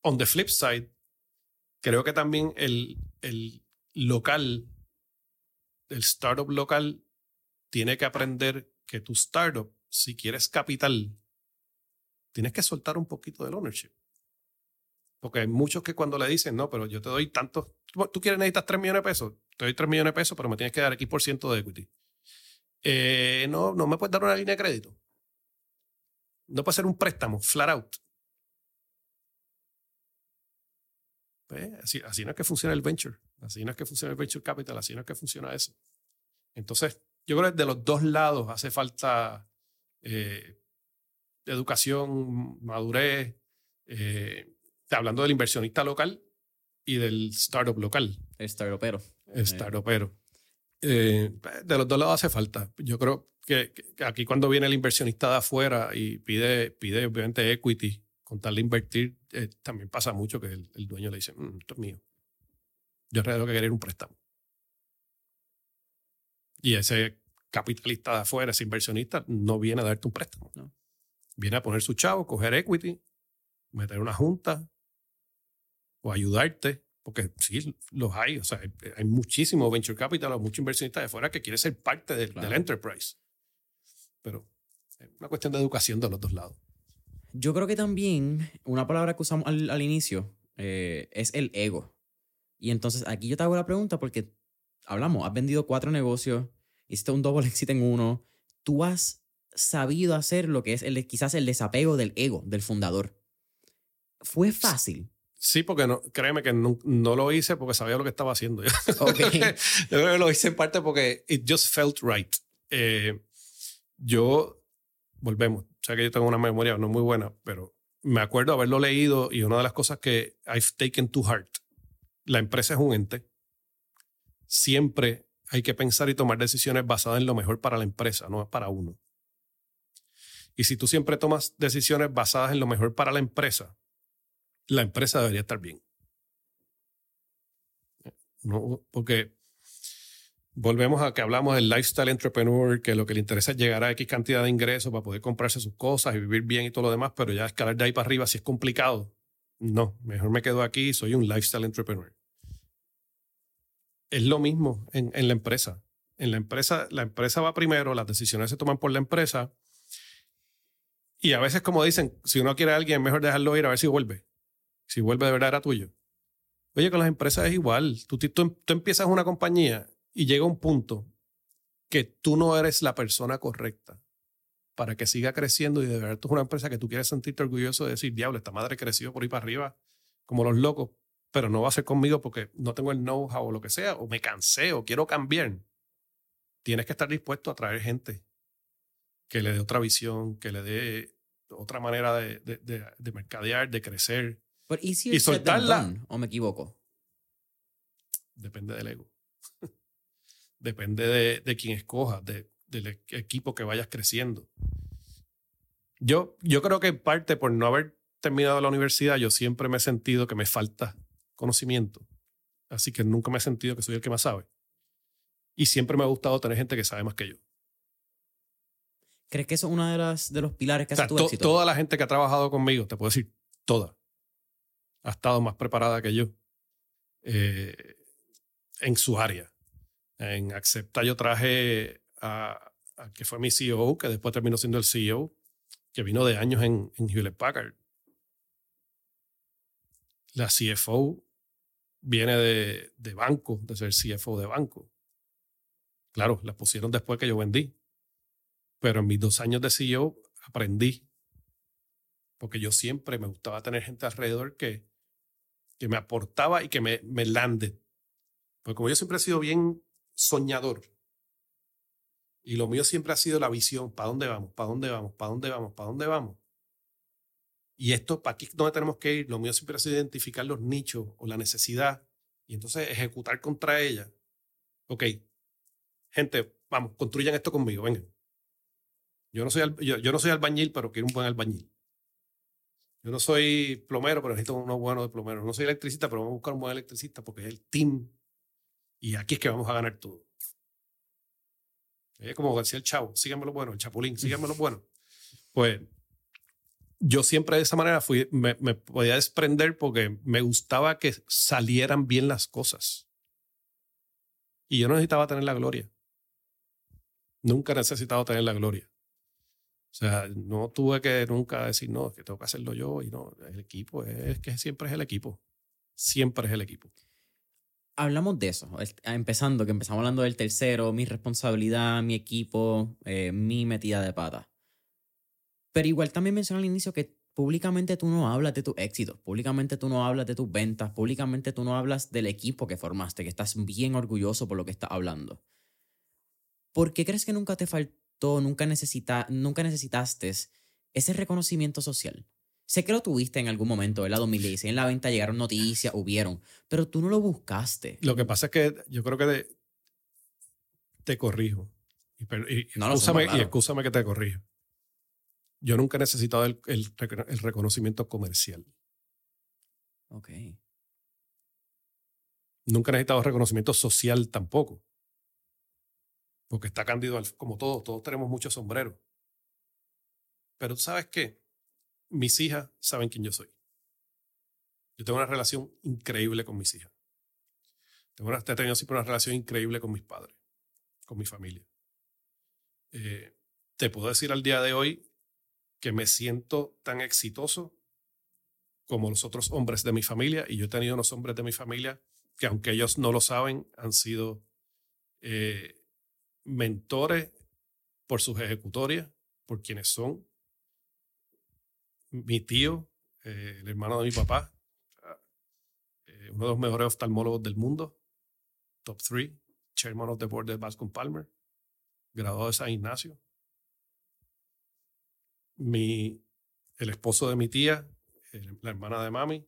On the flip side, creo que también el, el local, el startup local, tiene que aprender que tu startup, si quieres capital, tienes que soltar un poquito del ownership. Porque hay muchos que cuando le dicen, no, pero yo te doy tantos, tú quieres necesitas 3 millones de pesos, te doy 3 millones de pesos, pero me tienes que dar X por ciento de equity. Eh, no, no me puedes dar una línea de crédito. No puede ser un préstamo, flat out. Pues, así, así no es que funciona el venture. Así no es que funciona el venture capital. Así no es que funciona eso. Entonces, yo creo que de los dos lados hace falta eh, educación, madurez, eh, hablando del inversionista local y del startup local, El startupero. el startupero. Eh, de los dos lados hace falta. Yo creo que, que aquí cuando viene el inversionista de afuera y pide, pide obviamente equity, con tal de invertir, eh, también pasa mucho que el, el dueño le dice, "Mm, esto es mío. Yo en realidad lo que quería era un préstamo. Y ese capitalista de afuera, ese inversionista, no viene a darte un préstamo. No. Viene a poner su chavo, coger equity, meter una junta o ayudarte, porque sí, los hay. O sea, hay, hay muchísimo venture capital o muchos inversionistas de afuera que quieren ser parte del, Claro. del enterprise. Pero es una cuestión de educación de los dos lados. Yo creo que también una palabra que usamos al, al inicio eh, es el ego. Y entonces aquí yo te hago la pregunta porque hablamos, has vendido cuatro negocios, hiciste un double *laughs* exit en uno, tú has sabido hacer lo que es el, quizás el desapego del ego del fundador. Fue fácil. Sí, porque no, créeme que no, no lo hice porque sabía lo que estaba haciendo. Yo *laughs* Ok. creo que lo hice en parte porque it just felt right. Eh, yo, volvemos, sea que yo tengo una memoria no muy buena, pero me acuerdo haberlo leído y una de las cosas que I've taken to heart, la empresa es un ente. Siempre hay que pensar y tomar decisiones basadas en lo mejor para la empresa, no para uno. Y si tú siempre tomas decisiones basadas en lo mejor para la empresa, la empresa debería estar bien. No, porque volvemos a que hablamos del lifestyle entrepreneur, que lo que le interesa es llegar a X cantidad de ingresos para poder comprarse sus cosas y vivir bien y todo lo demás, pero ya escalar de ahí para arriba si es complicado. No, mejor me quedo aquí y soy un lifestyle entrepreneur. Es lo mismo en, en la empresa. En la empresa, la empresa va primero, las decisiones se toman por la empresa. Y a veces, como dicen, si uno quiere a alguien, mejor dejarlo ir a ver si vuelve. Si vuelve de verdad era tuyo. Oye, con las empresas es igual. Tú, tú, tú empiezas una compañía y llega un punto que tú no eres la persona correcta para que siga creciendo y de verdad tú es una empresa que tú quieres sentirte orgulloso de decir, diablo, esta madre creció por ahí para arriba como los locos, pero no va a ser conmigo porque no tengo el know-how o lo que sea, o me cansé o quiero cambiar. Tienes que estar dispuesto a traer gente que le dé otra visión, que le dé otra manera de, de, de, de mercadear, de crecer. Y than soltarla. done, ¿O me equivoco? Depende del ego. *laughs* Depende de, de quién escojas, de, del e- equipo que vayas creciendo. Yo, yo creo que en parte por no haber terminado la universidad, yo siempre me he sentido que me falta conocimiento. Así que nunca me he sentido que soy el que más sabe. Y siempre me ha gustado tener gente que sabe más que yo. ¿Crees que eso es uno de, las, de los pilares que O sea, hace tu to- éxito? toda la gente que ha trabajado conmigo, te puedo decir, toda, ha estado más preparada que yo eh, en su área. En Acepta yo traje a, que fue mi CEO, que después terminó siendo el CEO, que vino de años en, en Hewlett Packard. La CFO viene de, de banco, de ser CFO de banco. Claro, la pusieron después que yo vendí. Pero en mis dos años de CEO aprendí. Porque yo siempre me gustaba tener gente alrededor que, que me aportaba y que me, me lande. Porque como yo siempre he sido bien soñador. Y lo mío siempre ha sido la visión. ¿Para dónde vamos? ¿Para dónde vamos? ¿Para dónde vamos? ¿Para dónde vamos? Y esto, ¿para aquí es donde tenemos que ir? Lo mío siempre ha sido identificar los nichos o la necesidad y entonces ejecutar contra ella. Ok, gente, vamos, construyan esto conmigo, vengan. Yo no soy, yo, yo no soy albañil, pero quiero un buen albañil. Yo no soy plomero, pero necesito uno bueno de plomero. No soy electricista, pero vamos a buscar un buen electricista porque es el team. Y aquí es que vamos a ganar todo. Es como decía el chavo, síganme lo bueno, el chapulín, *laughs* síganme lo bueno. Pues yo siempre de esa manera fui, me, me podía desprender porque me gustaba que salieran bien las cosas. Y yo no necesitaba tener la gloria. Nunca he necesitado tener la gloria. O sea, no tuve que nunca decir, no, es que tengo que hacerlo yo y no, el equipo es que siempre es el equipo. Siempre es el equipo. Hablamos de eso, el- empezando, que empezamos hablando del tercero, mi responsabilidad, mi equipo, eh, mi metida de pata. Pero igual también mencioné al inicio que públicamente tú no hablas de tus éxitos, públicamente tú no hablas de tus ventas, públicamente tú no hablas del equipo que formaste, que estás bien orgulloso por lo que estás hablando. ¿Por qué crees que nunca te faltó, nunca, necesita, nunca necesitaste ese reconocimiento social? Sé que lo tuviste en algún momento, ¿verdad? 2016, en la venta llegaron noticias, hubieron, pero tú no lo buscaste. Lo que pasa es que yo creo que te corrijo. Y, y No, lo excúsame, claro. y excúsame que te corrijo. Yo nunca he necesitado el, el recono- el reconocimiento comercial. Ok. Nunca he necesitado reconocimiento social tampoco. Porque está Cándido, como todos, todos tenemos muchos sombreros. Pero tú sabes qué? Mis hijas saben quién yo soy. Yo tengo una relación increíble con mis hijas. Tengo una, he tenido siempre una relación increíble con mis padres, con mi familia. Eh, te puedo decir al día de hoy que me siento tan exitoso como los otros hombres de mi familia y yo he tenido unos hombres de mi familia que aunque ellos no lo saben han sido eh, mentores por sus ejecutorias, por quienes son. Mi tío, eh, el hermano de mi papá, eh, uno de los mejores oftalmólogos del mundo, top 3, chairman of the board de Bascom Palmer, graduado de San Ignacio. Mi, el esposo de mi tía, la hermana de mami,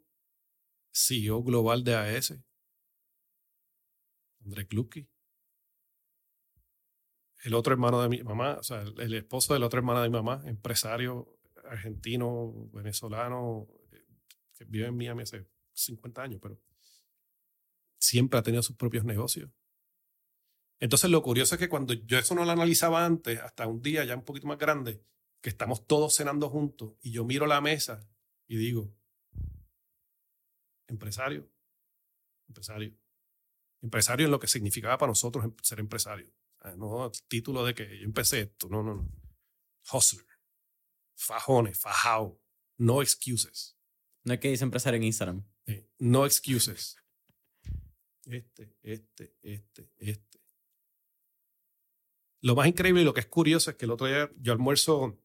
CEO global de AS, André Klucky. El otro hermano de mi mamá, o sea, el, el esposo de la otra hermana de mi mamá, empresario argentino, venezolano, eh, que vive en Miami hace 50 años, pero siempre ha tenido sus propios negocios. Entonces lo curioso es que cuando yo eso no lo analizaba antes, hasta un día ya un poquito más grande, que estamos todos cenando juntos y yo miro la mesa y digo, empresario, empresario, empresario en lo que significaba para nosotros em- ser empresario. Ah, No título de que yo empecé esto, no, no, no. Hustler, fajones, fajao, no excuses. No es que dice empresario en Instagram. Eh, no excuses. Este, este, este, este. Lo más increíble y lo que es curioso es que el otro día yo almuerzo,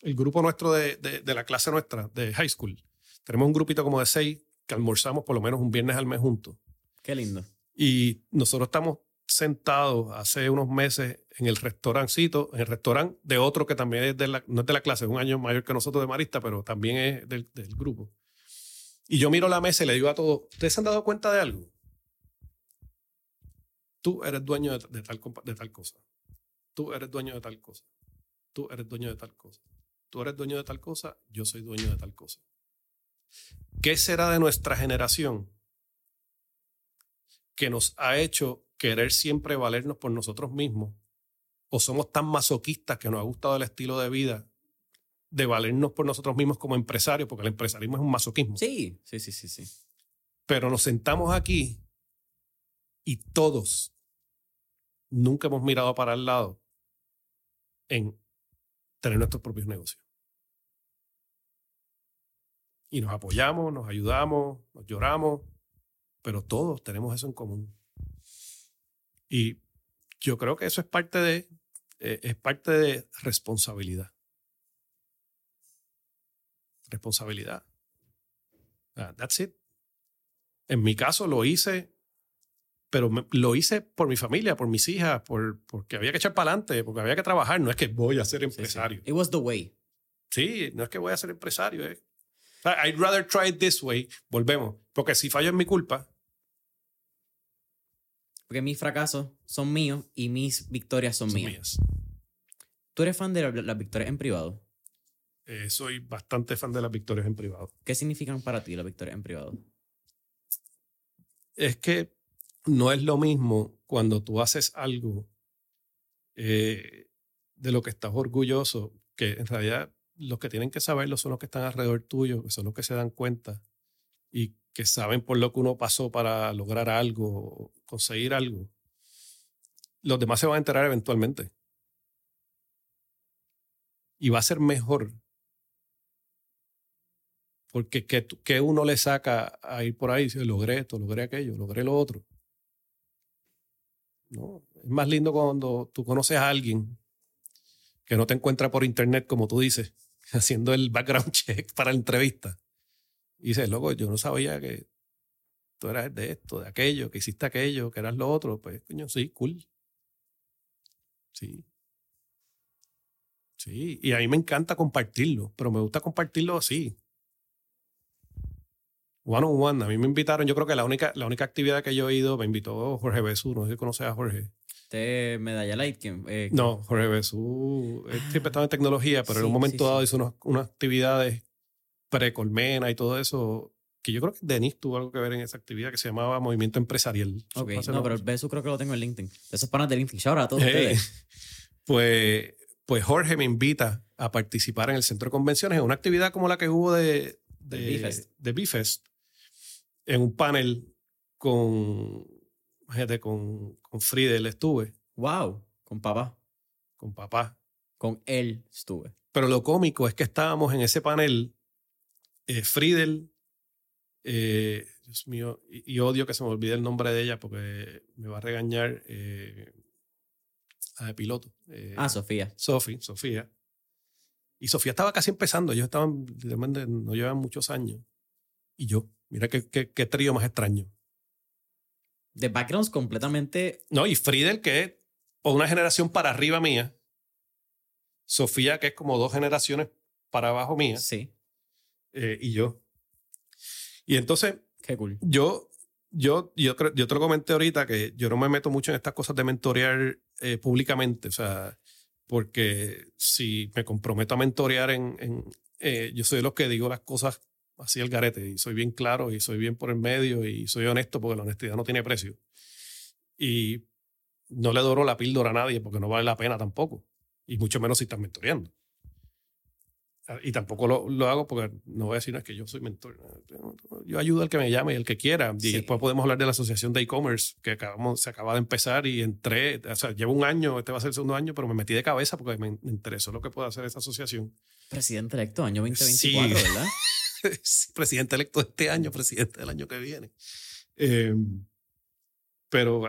el grupo nuestro de, de- de la clase nuestra, de high school, tenemos un grupito como de seis que almorzamos por lo menos un viernes al mes juntos. Qué lindo. Y nosotros estamos sentados hace unos meses en el restaurancito, en el restaurante de otro que también es de la, no es de la clase, es un año mayor que nosotros de Marista, pero también es del, grupo. Y yo miro la mesa y le digo a todos, ¿ustedes se han dado cuenta de algo? Tú eres dueño de tal cosa. Tú eres dueño de tal cosa. Tú eres dueño de tal cosa. Tú eres dueño de tal cosa, yo soy dueño de tal cosa. ¿Qué será de nuestra generación que nos ha hecho querer siempre valernos por nosotros mismos? ¿O somos tan masoquistas que nos ha gustado el estilo de vida de valernos por nosotros mismos como empresarios? Porque el empresarismo es un masoquismo. Sí, sí, sí, sí, sí. Pero nos sentamos aquí y todos nunca hemos mirado para el lado en tener nuestros propios negocios. Y nos apoyamos, nos ayudamos, nos lloramos, pero todos tenemos eso en común. Y yo creo que eso es parte de, eh, es parte de responsabilidad. Responsabilidad. Ah, that's it. En mi caso lo hice, pero me- lo hice por mi familia, por mis hijas, por, porque había que echar para adelante, porque había que trabajar. No es que voy a ser Sí, sí. empresario. It was the way. Sí, no es que voy a ser empresario. Es, I'd rather try it this way. Volvemos. Porque si fallo es mi culpa. Porque mis fracasos son míos y mis victorias son, son mías. mías. ¿Tú eres fan de la- las victorias en privado? Eh, soy bastante fan de las victorias en privado. ¿Qué significan para ti las victorias en privado? Es que no es lo mismo cuando tú haces algo eh, de lo que estás orgulloso, que en realidad los que tienen que saberlo son los que están alrededor tuyo, que son los que se dan cuenta y que saben por lo que uno pasó para lograr algo, conseguir algo. Los demás se van a enterar eventualmente. Y va a ser mejor. Porque ¿qué, tú- qué uno le saca a ir por ahí? Dice, logré esto, logré aquello, logré lo otro. No, es más lindo cuando tú conoces a alguien que no te encuentra por internet, como tú dices, *laughs* haciendo el background check para la entrevista. Y dices, loco, yo no sabía que tú eras de esto, de aquello, que hiciste aquello, que eras lo otro. Pues, coño, sí, cool. Sí. Sí, y a mí me encanta compartirlo, pero me gusta compartirlo así. One on one. A mí me invitaron, yo creo que la única, la única actividad que yo he ido me invitó Jorge Besú, no sé si conoces a Jorge. Este medalla light. que- eh, No, Jorge Besú él siempre estaba en tecnología, pero en un momento sí, dado sí. hizo unas, unas actividades pre-colmena y todo eso que yo creo que Denis tuvo algo que ver en esa actividad que se llamaba Movimiento Empresarial. Ok, no, pero el beso creo que lo tengo en LinkedIn. Esos panas de LinkedIn. Out a todos Eh, ustedes. *laughs* pues, pues Jorge me invita a participar en el centro de convenciones en una actividad como la que hubo de, de, B-Fest, en un panel con, imagínate, con, con Friedel estuve, Wow, con papá. con papá. Con él estuve. Pero lo cómico es que estábamos en ese panel, eh, Friedel, eh, Dios mío, y, y odio que se me olvide el nombre de ella porque me va a regañar eh, de piloto. eh, Ah, Sofía. Sofi, Sofía. Y Sofía estaba casi empezando, ellos estaban, no llevan muchos años. Y yo, mira qué, qué, qué trío más extraño. De backgrounds completamente. No, y Friedel, que es una generación para arriba mía. Sofía, que es como dos generaciones para abajo mía. Sí. Eh, y yo. Y entonces, Qué cool. yo, yo, yo, creo- yo te lo comenté ahorita que yo no me meto mucho en estas cosas de mentorear eh, públicamente. O sea, porque si me comprometo a mentorear en, en, eh, yo soy de los que digo las cosas así al garete y soy bien claro y soy bien por el medio y soy honesto porque la honestidad no tiene precio. Y no le doro la píldora a nadie porque no vale la pena tampoco. Y mucho menos si estás mentoreando. Ah, Y tampoco lo, lo hago porque no voy a decir "No, es que yo soy mentor. Yo ayudo al que me llame y el que quiera. Y Sí. después podemos hablar de la asociación de e-commerce que acabamos, se acaba de empezar y entré. O sea, llevo un año, este va a ser el segundo año, pero me metí de cabeza porque me, me interesó lo que puede hacer esa asociación. Presidente electo, año 2024, Sí. ¿verdad? *laughs* Sí, presidente electo de este año, presidente del año que viene. Eh, pero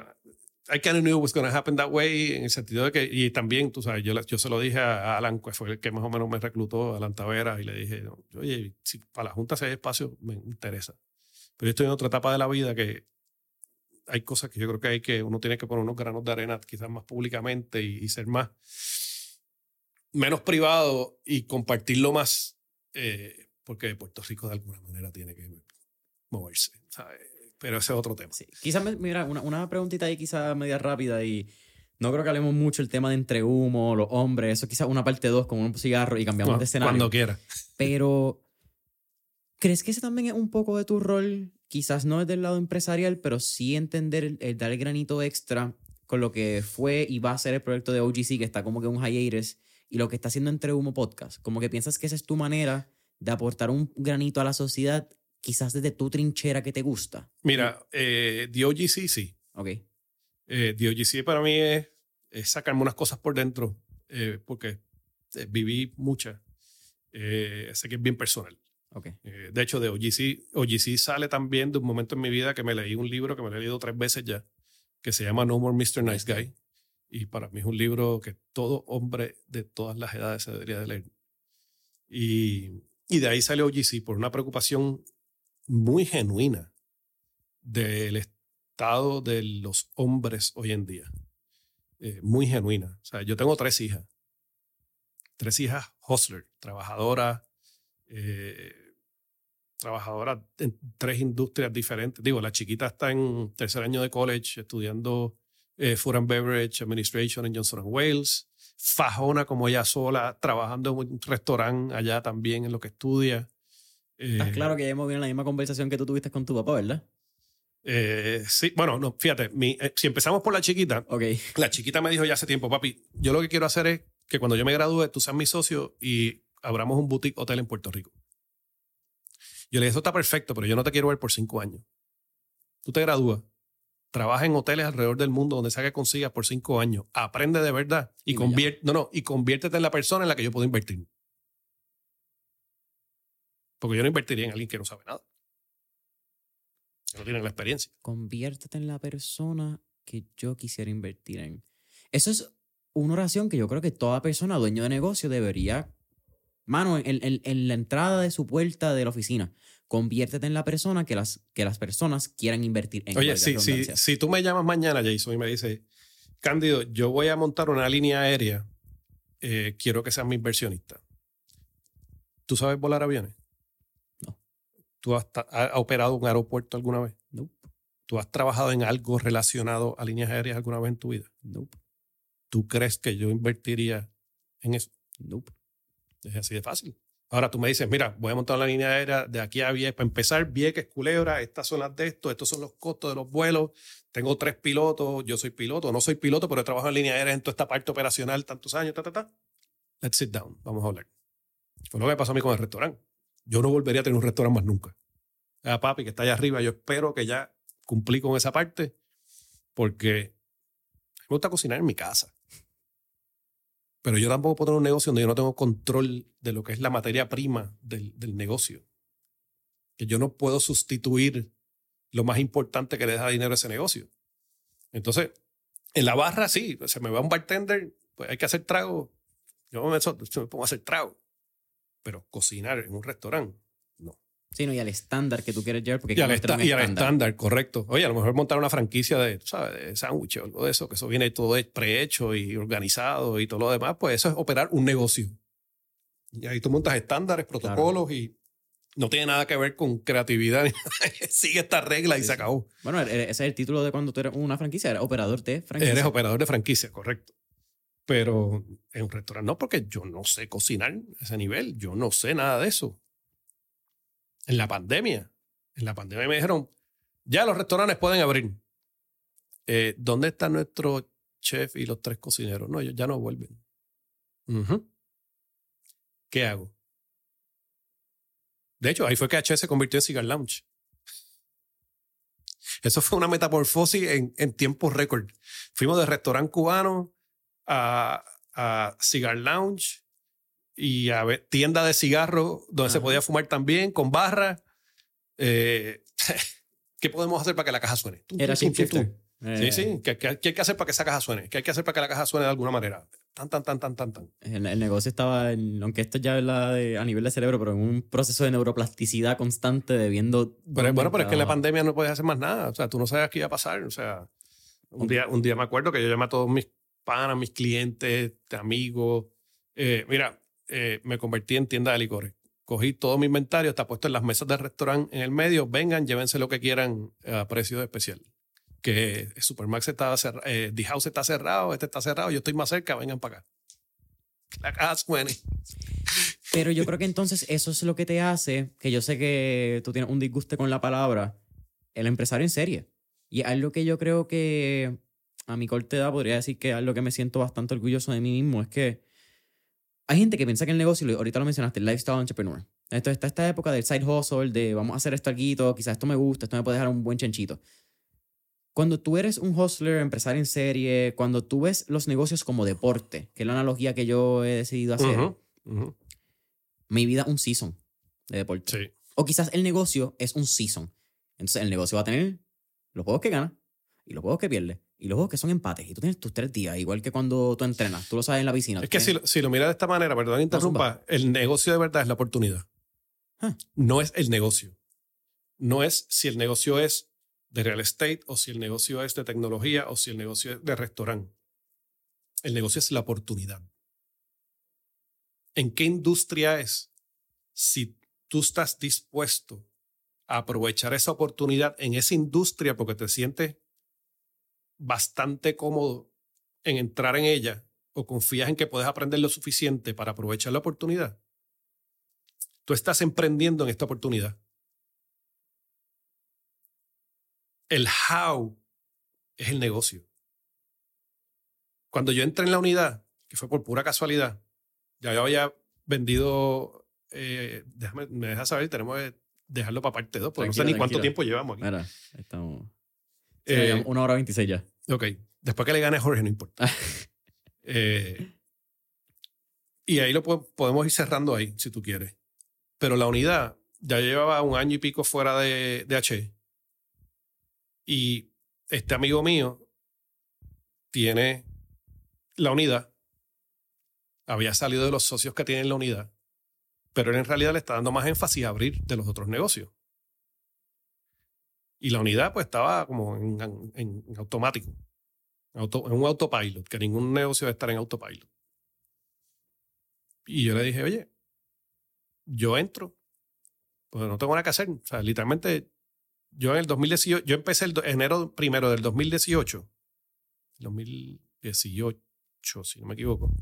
I kind of knew was going to happen that way en el sentido de que, y también, tú sabes, yo, yo se lo dije a Alan, que fue el que más o menos me reclutó, Alan Tavera, y le dije, oye, si para la Junta si hay espacio, me interesa. Pero yo estoy en otra etapa de la vida que hay cosas que yo creo que hay que, uno tiene que poner unos granos de arena quizás más públicamente y, y ser más, menos privado y compartirlo más, eh, porque Puerto Rico de alguna manera tiene que moverse, ¿sabes? Pero ese es otro tema. Sí. Quizás, me- mira, una, una preguntita ahí quizás media rápida y no creo que hablemos mucho el tema de entre humo, los hombres, eso quizás una parte dos como un cigarro y cambiamos de escenario. Cuando quiera. Pero, ¿crees que ese también es un poco de tu rol? Quizás no desde el lado empresarial, pero sí entender el, el dar el granito extra con lo que fue y va a ser el proyecto de OGC, que está como que un hiatus, y lo que está haciendo Entre Humo Podcast. Como que piensas que esa es tu manera de aportar un granito a la sociedad, quizás desde tu trinchera que te gusta. Mira, eh, The OGC sí. Ok. Eh, The OGC para mí es, es sacarme unas cosas por dentro, eh, porque eh, viví muchas. Eh, sé que es bien personal. Ok. Eh, de hecho, de OGC, OGC sale también de un momento en mi vida que me leí un libro que me lo he leído tres veces ya, que se llama No More Mr. Nice Guy. Y para mí es un libro que todo hombre de todas las edades se debería de leer. Y, y de ahí sale OGC por una preocupación muy genuina del estado de los hombres hoy en día. Eh, muy genuina. O sea, yo tengo tres hijas. Tres hijas hustler, trabajadoras, eh, trabajadoras en tres industrias diferentes. Digo, la chiquita está en tercer año de college estudiando eh, Food and Beverage Administration en Johnson Wales. Fajona como ella sola, trabajando en un restaurante allá también en lo que estudia. Estás Eh, claro que ya hemos visto la misma conversación que tú tuviste con tu papá, ¿verdad? eh, sí, bueno, no, fíjate, mi- eh, si empezamos por la chiquita, la chiquita me dijo ya hace tiempo, papi, yo lo que quiero hacer es que cuando yo me gradúe, tú seas mi socio y abramos un boutique hotel en Puerto Rico. Yo le dije, eso está perfecto, pero yo no te quiero ver por cinco años. Tú te gradúas, trabaja en hoteles alrededor del mundo donde sea que consigas por cinco años, aprende de verdad y, convierte, no, no, y conviértete en la persona en la que yo puedo invertir. Porque yo no invertiría en alguien que no sabe nada. Que no tiene la experiencia. conviértete en la persona que yo quisiera invertir en. Eso es una oración que yo creo que toda persona dueño de negocio debería, mano, en, en- en la entrada de su puerta de la oficina, conviértete en la persona que las, que las personas quieran invertir en. Oye, si, si, si tú me llamas mañana, Jason, y me dices, Cándido, yo voy a montar una línea aérea, eh, quiero que seas mi inversionista. ¿Tú sabes volar aviones? No. ¿Tú has, operado un aeropuerto alguna vez? Nope, ¿Tú has trabajado en algo relacionado a líneas aéreas alguna vez en tu vida? nope, ¿Tú crees que yo invertiría en eso? nope. Es así de fácil. Ahora tú me dices, mira, voy a montar la línea aérea de aquí a Vieques. Para empezar, Vieques, Culebra, estas son las de esto, estos son los costos de los vuelos. Tengo tres pilotos, yo soy piloto, no soy piloto, pero he trabajado en línea aérea en toda esta parte operacional tantos años, ta, ta, ta. Let's sit down, vamos a hablar. Fue lo que pasó a mí con el restaurante. Yo no volvería a tener un restaurante más nunca. A papi que está allá arriba, yo espero que ya cumplí con esa parte, porque me gusta cocinar en mi casa. Pero yo tampoco puedo tener un negocio donde yo no tengo control de lo que es la materia prima del, negocio. Que yo no puedo sustituir lo más importante que le da dinero a ese negocio. Entonces, en la barra sí, se me va un bartender, pues hay que hacer trago. Yo me, me pongo a hacer trago. Pero cocinar en un restaurante, no. Sí, no, y al estándar que tú quieres llevar. Porque y al, y al estándar, correcto. Oye, a lo mejor montar una franquicia de, ¿sabes? De sándwich o algo de eso, que eso viene todo prehecho y organizado y todo lo demás, pues eso es operar un negocio. Y ahí tú montas estándares, protocolos y no tiene nada que ver con creatividad. *laughs* Sigue esta regla y se acabó. Bueno, e-, ese es el título de cuando tú eres una franquicia, eres operador de franquicia. Eres operador de franquicia, correcto. Pero en un restaurante no, porque yo no sé cocinar a ese nivel, yo no sé nada de eso. En la pandemia, en la pandemia me dijeron, ya los restaurantes pueden abrir. Eh, ¿Dónde está nuestro chef y los tres cocineros? No, ellos ya no vuelven. ¿Qué hago? De hecho, ahí fue que H se convirtió en Cigar Lounge. Eso fue una metamorfosis en, en tiempo récord. Fuimos de restaurante cubano a, a Cigar Lounge y a tienda de cigarros donde se podía fumar también, con barra. Eh, *laughs* ¿Qué podemos hacer para que la caja suene? Era sin Sí, sí. ¿Qué, ¿Qué, hay que hacer para que esa caja suene? ¿Qué hay que hacer para que la caja suene de alguna manera? Tan, tan, tan, tan, tan, tan. El, el negocio estaba, en, aunque esto ya es la de, a nivel de cerebro, pero en un proceso de neuroplasticidad constante de viendo... Pero, bueno, pero es que en la pandemia no puedes hacer más nada. O sea, tú no sabes qué iba a pasar. O sea, un día, un día me acuerdo que yo llamé a todos mis panas, mis clientes, amigos. Eh, mira, eh, me convertí en tienda de licores. Cogí todo mi inventario, está puesto en las mesas del restaurante en el medio. Vengan, llévense lo que quieran a precio especial. Que Supermax está cerrado, eh, The House está cerrado, este está cerrado, yo estoy más cerca, vengan para acá. La caja suene. Pero yo creo que entonces eso es lo que te hace, que yo sé que tú tienes un disguste con la palabra, el empresario en serie. Y es algo que yo creo que a mi corta edad podría decir que es algo que me siento bastante orgulloso de mí mismo, es que hay gente que piensa que el negocio, ahorita lo mencionaste, el lifestyle entrepreneur. Esto está esta época del side hustle, de vamos a hacer esto algo, quizás esto me gusta, esto me puede dejar un buen chanchito. Cuando tú eres un hustler, empresario en serie, cuando tú ves los negocios como deporte, que es la analogía que yo he decidido hacer, mi vida un season de deporte. O quizás el negocio es un season. Entonces el negocio va a tener los juegos que gana y los juegos que pierde y los juegos que son empates. Y tú tienes tus tres días, igual que cuando tú entrenas. Tú lo sabes en la piscina. Es que si lo, si lo miras de esta manera, perdón, interrumpa, el negocio de verdad es la oportunidad. No es el negocio. No es si el negocio es de real estate o si el negocio es de tecnología o si el negocio es de restaurante. El negocio es la oportunidad. ¿En qué industria es? Si tú estás dispuesto a aprovechar esa oportunidad en esa industria porque te sientes bastante cómodo en entrar en ella o confías en que puedes aprender lo suficiente para aprovechar la oportunidad, tú estás emprendiendo en esta oportunidad. El how es el negocio. Cuando yo entré en la unidad, que fue por pura casualidad, ya yo había vendido, eh, déjame, me deja saber, tenemos que dejarlo para parte 2, porque no sé ni cuánto tiempo llevamos aquí. estamos eh, una hora veintiséis ya. Ok. Después que le gane a Jorge, no importa. *laughs* eh, y ahí lo podemos ir cerrando ahí, si tú quieres. Pero la unidad ya llevaba un año y pico fuera de, de H. Y este amigo mío tiene la unidad. Había salido de los socios que tienen la unidad. Pero él en realidad le está dando más énfasis a abrir de los otros negocios. Y la unidad pues estaba como en, en, automático, en un autopilot, que ningún negocio debe estar en autopilot. Y yo le dije, oye, yo entro, pues no tengo nada que hacer. O sea, literalmente, yo en el 2018, yo empecé el enero primero del 2018, 2018, si no me equivoco,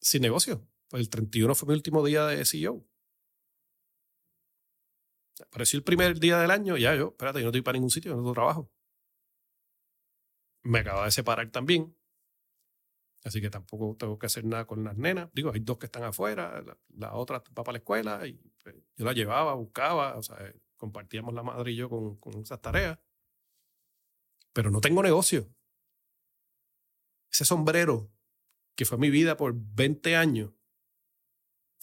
sin negocio. Pues el 31 fue mi último día de CEO. Apareció el primer día del año, ya yo, espérate, yo no estoy para ningún sitio, no tengo trabajo. Me acaba de separar también. Así que tampoco tengo que hacer nada con las nenas. Digo, hay dos que están afuera, la, otra va para la escuela y pues, yo la llevaba, buscaba, o sea, compartíamos la madre y yo con, con esas tareas. Pero no tengo negocio. Ese sombrero que fue mi vida por 20 años,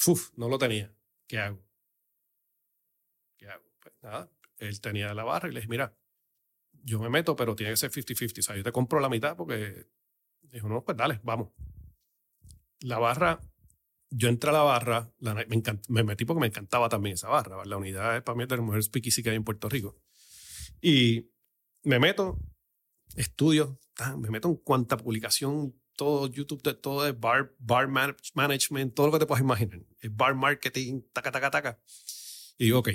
uf, no lo tenía. ¿Qué hago? Él tenía la barra y le dije, mira, yo me meto, pero tiene que ser 50-50. O sea, yo te compro la mitad porque dijo, no, pues dale, vamos. La barra, yo entré a la barra, me, me, metí porque me encantaba también esa barra. La unidad es para mí de las mejores speakeasy que hay en Puerto Rico. Y me meto, estudio, me meto en cuanta publicación, todo YouTube, todo es bar, bar management, todo lo que te puedas imaginar. bar marketing, taca, taca, taca. Y digo, ok,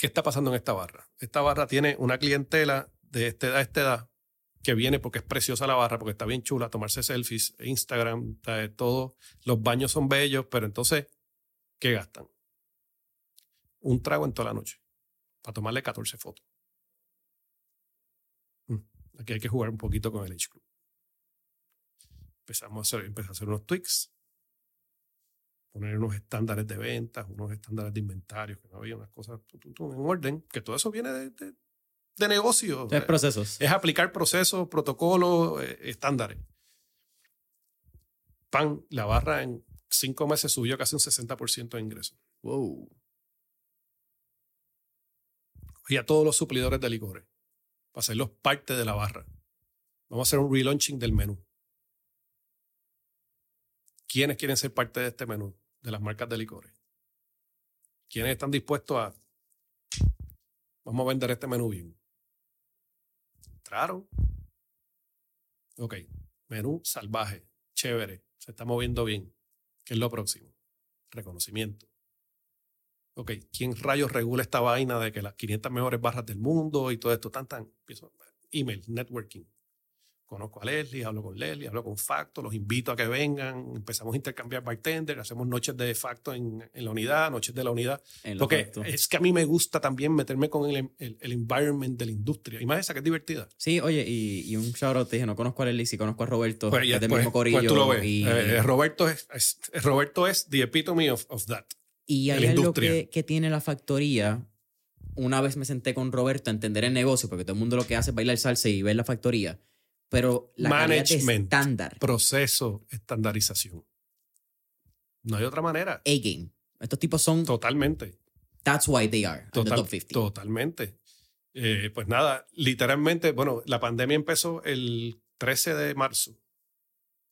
¿qué está pasando en esta barra? Esta barra tiene una clientela de esta edad a esta edad que viene porque es preciosa la barra, porque está bien chula, tomarse selfies, Instagram, todo, los baños son bellos, pero entonces, ¿qué gastan? Un trago en toda la noche para tomarle 14 fotos. Mm, aquí hay que jugar un poquito con el H Club. Empezamos a hacer, empezamos a hacer unos tweaks, poner unos estándares de ventas, unos estándares de inventarios, que no había unas cosas en orden, que todo eso viene de, de, negocio. Es procesos. Es aplicar procesos, protocolos, eh, estándares. Pan, la barra en cinco meses subió casi un 60% de ingresos. Wow. Y a todos los suplidores de licores para hacerlos parte de la barra. Vamos a hacer un relaunching del menú. ¿Quiénes quieren ser parte de este menú de las marcas de licores? ¿Quiénes están dispuestos a... Vamos a vender este menú bien. Entraron. Ok, menú salvaje, chévere, se está moviendo bien. ¿Qué es lo próximo? Reconocimiento. Ok, ¿quién rayos regula esta vaina de que las 500 mejores barras del mundo y todo esto? Tan, tan. Email, networking conozco a Leslie, hablo con Leslie, hablo con Facto, los invito a que vengan, empezamos a intercambiar bartender, hacemos noches de Facto en, en la unidad, noches de la unidad. porque es que a mí me gusta también meterme con el, el, environment de la industria. Y más esa que es divertida. Sí, oye, y, y un shout out, te dije, no conozco a Leslie, sí conozco a Roberto, pues, es del pues, mismo corillo. Pues tú lo ves. Y, eh, eh, Roberto, es, Roberto es the epitome of, of that. Y hay algo que, que tiene la factoría una vez me senté con Roberto a entender el negocio, porque todo el mundo lo que hace es bailar salsa y ver la factoría pero la Management, estándar. Proceso, estandarización. No hay otra manera. A-game. Estos tipos son. Totalmente. That's why they are Total, top 50. Totalmente. Eh, pues nada, literalmente, bueno, la pandemia empezó el 13 de marzo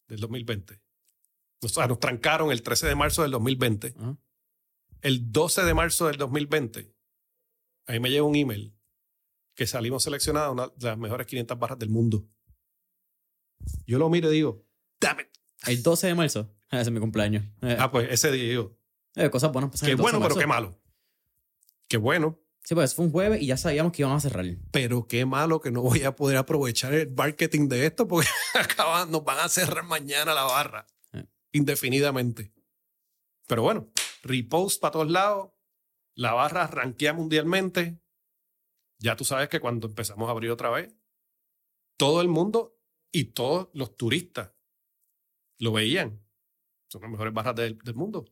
del 2020. Nos, nos trancaron el 13 de marzo del 2020. El 12 de marzo del 2020, ahí me llegó un email que salimos seleccionados una de las mejores 500 barras del mundo. Yo lo miro y digo, damn it. El 12 de marzo. *laughs* Ese es mi cumpleaños. Eh. Ah, pues ese día digo. Eh, cosas buenas Qué bueno, pero qué malo. Qué bueno. Sí, pues fue un jueves y ya sabíamos que íbamos a cerrar. Pero qué malo que no voy a poder aprovechar el marketing de esto porque *laughs* acaban, nos van a cerrar mañana la barra. Eh. Indefinidamente. Pero bueno, repost para todos lados. La barra ranquea mundialmente. Ya tú sabes que cuando empezamos a abrir otra vez, todo el mundo y todos los turistas lo veían. Son las mejores barras del, mundo.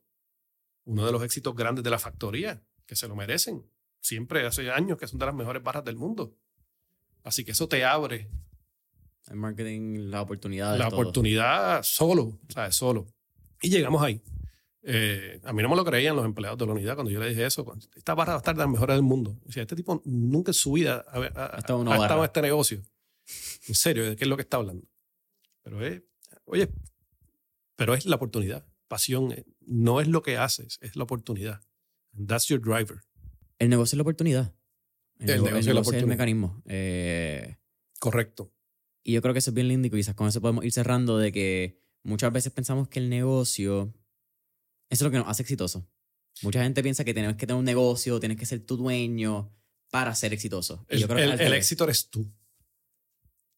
Uno de los éxitos grandes de la factoría, que se lo merecen. Siempre hace años que son de las mejores barras del mundo. Así que eso te abre. El marketing, la oportunidad. La oportunidad solo, ¿sabes? Solo. Y llegamos ahí. Eh, a mí no me lo creían los empleados de la unidad cuando yo le dije eso. Esta barra va a estar de las mejores del mundo. O sea, este tipo nunca en su vida ha, ha estado en este negocio. En serio, ¿de qué es lo que está hablando? Pero es, oye, pero es la oportunidad. Pasión eh, no es lo que haces, es la oportunidad. that's your driver. El negocio es la oportunidad. El, negocio, es el mecanismo. Eh, Correcto. Y yo creo que eso es bien lindo y quizás con eso podemos ir cerrando de que muchas veces pensamos que el negocio eso es lo que nos hace exitoso. Mucha gente piensa que tienes que tener un negocio, tienes que ser tu dueño para ser exitoso. yo creo el, el éxito eres tú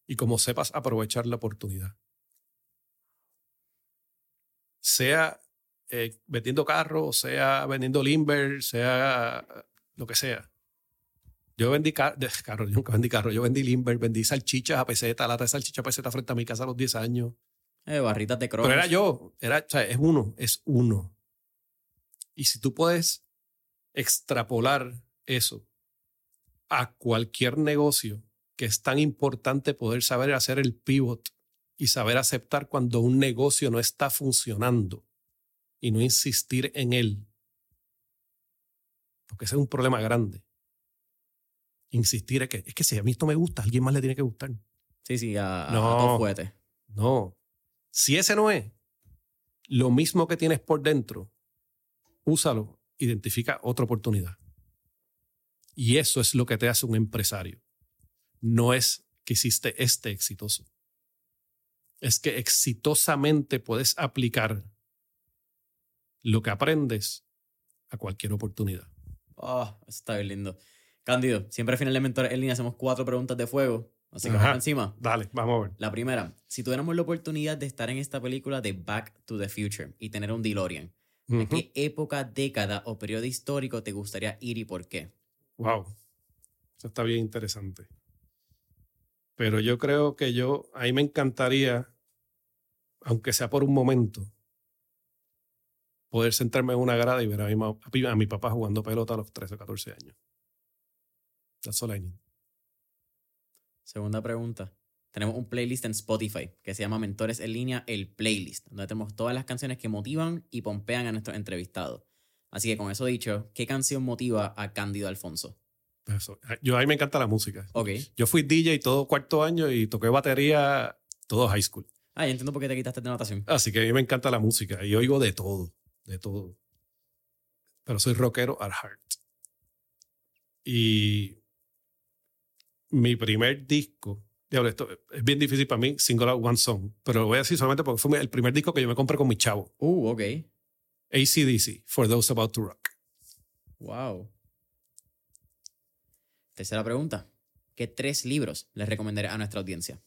y como sepas aprovechar la oportunidad. Sea eh, vendiendo carros, sea vendiendo limber, sea lo que sea. Yo vendí *laughs* carros, yo nunca vendí carros, yo vendí limber, vendí salchichas a peseta, lata de salchicha a peseta frente a mi casa a los 10 años. Eh, barritas de crunch. Pero era yo, era, o sea, es uno, es uno. Y si tú puedes extrapolar eso a cualquier negocio que es tan importante poder saber hacer el pivot y saber aceptar cuando un negocio no está funcionando y no insistir en él. Porque ese es un problema grande insistir es que, es que si a mí esto me gusta, a alguien más le tiene que gustar. Sí, sí, a, no, a No. Si ese no es, lo mismo que tienes por dentro, úsalo, identifica otra oportunidad. Y eso es lo que te hace un empresario. No es que hiciste este exitoso. Es que exitosamente puedes aplicar lo que aprendes a cualquier oportunidad. Oh, está bien lindo. Cándido, siempre al final de Mentor en línea hacemos cuatro preguntas de fuego. Así que vamos encima. Dale, vamos a ver. La primera, si tuviéramos la oportunidad de estar en esta película de Back to the Future y tener un DeLorean, ¿a qué época, década o periodo histórico te gustaría ir y por qué? Wow, eso está bien interesante. Pero yo creo que yo, ahí me encantaría, aunque sea por un momento, poder sentarme en una grada y ver a mi, a mi papá jugando pelota a los 13 o 14 años. That's all I need. Segunda pregunta. Tenemos un playlist en Spotify que se llama Mentores en línea, el playlist, donde tenemos todas las canciones que motivan y pompean a nuestros entrevistados. Así que con eso dicho, ¿qué canción motiva a Cándido Alfonso? Eso. Yo a mí me encanta la música. Yo fui DJ todo cuarto año y toqué batería todo high school. Ah, ya entiendo por qué te quitaste de notación. Así que a mí me encanta la música y oigo de todo, de todo. Pero soy rockero at heart. Y mi primer disco, diablo, esto es bien difícil para mí, single out one song, pero lo voy a decir solamente porque fue el primer disco que yo me compré con mi chavo. Uh, ok. ACDC, For Those About to Rock. Wow. Tercera pregunta. ¿Qué tres libros les recomendaré a nuestra audiencia?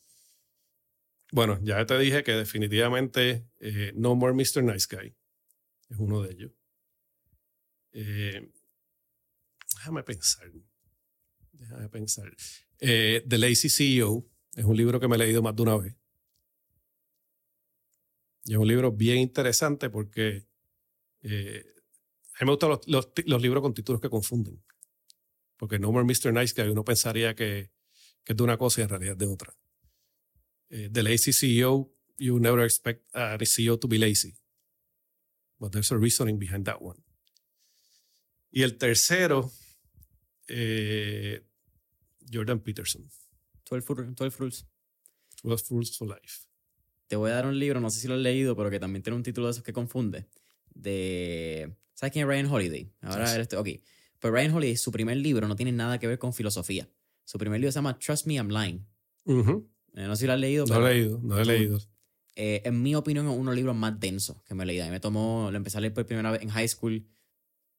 Bueno, ya te dije que definitivamente eh, No More Mr. Nice Guy es uno de ellos. Eh, déjame pensar. Déjame pensar. Eh, The Lazy CEO es un libro que me he leído más de una vez. Y es un libro bien interesante porque a mí me gustan los, libros con títulos que confunden. Porque No More Mr. Nice Guy uno pensaría que, es de una cosa y en realidad es de otra. Eh, the Lazy CEO, you never expect a CEO to be lazy. But there's a reasoning behind that one. Y el tercero, Jordan Peterson. 12, 12 Rules. 12 Rules for Life. Te voy a dar un libro, no sé si lo has leído, pero que también tiene un título de esos que confunde. De. ¿Sabes quién es Ryan Holiday? Ahora, este, ok. Pues Ryan Holiday, su primer libro no tiene nada que ver con filosofía. Su primer libro se llama Trust Me, I'm Lying. Eh, no sé si lo has leído. No lo he leído, no he leído. Eh, en mi opinión, es uno de los libros más densos que me he leído. A mí me tomó, lo empecé a leer por primera vez en high school,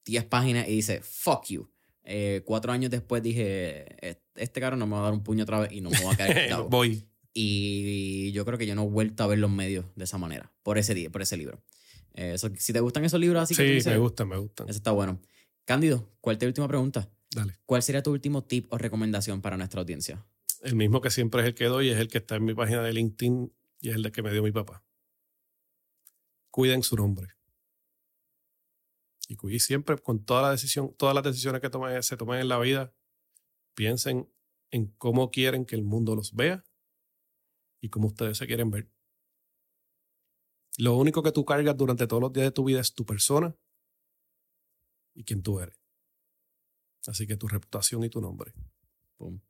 10 páginas y dice, fuck you. Eh, cuatro años después dije, este caro no me va a dar un puño otra vez y no me va a caer. *laughs* Voy. Y yo creo que yo no he vuelto a ver los medios de esa manera, por ese, día, por ese libro. Eh, si te gustan esos libros así sí, me gustan, me gustan. Eso está bueno. Cándido, ¿cuál es tu última pregunta? Dale. ¿Cuál sería tu último tip o recomendación para nuestra audiencia? El mismo que siempre es el que doy, es el que está en mi página de LinkedIn y es el de que me dio mi papá. Cuiden su nombre. Y siempre con toda la decisión, todas las decisiones que tomen, se tomen en la vida, piensen en cómo quieren que el mundo los vea y cómo ustedes se quieren ver. Lo único que tú cargas durante todos los días de tu vida es tu persona y quién tú eres. Así que tu reputación y tu nombre.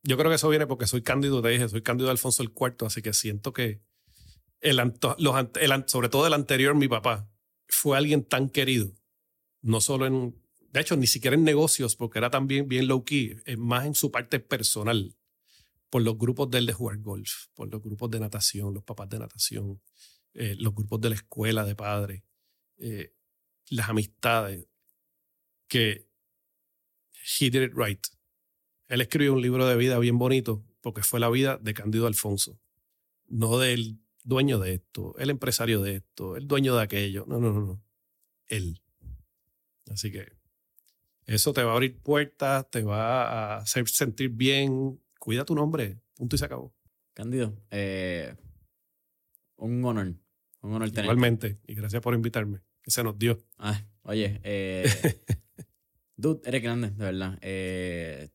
Yo creo que eso viene porque soy Cándido, te dije, soy Cándido Alfonso el cuarto, así que siento que el, los, sobre todo el anterior, mi papá, fue alguien tan querido no solo en, de hecho, ni siquiera en negocios, porque era también bien low key, es más en su parte personal, por los grupos del de jugar golf, por los grupos de natación, los papás de natación, eh, los grupos de la escuela de padres, eh, las amistades, que he did it right. Él escribió un libro de vida bien bonito porque fue la vida de Cándido Alfonso, no del dueño de esto, el empresario de esto, el dueño de aquello. No, no, no, no él. Así que eso te va a abrir puertas, te va a hacer sentir bien. Cuida tu nombre, punto y se acabó. Cándido, eh, un honor. Un honor tenerte. Igualmente, y gracias por invitarme, que se nos dio. Ah, oye, eh, *laughs* dude, eres grande, de verdad. Eh,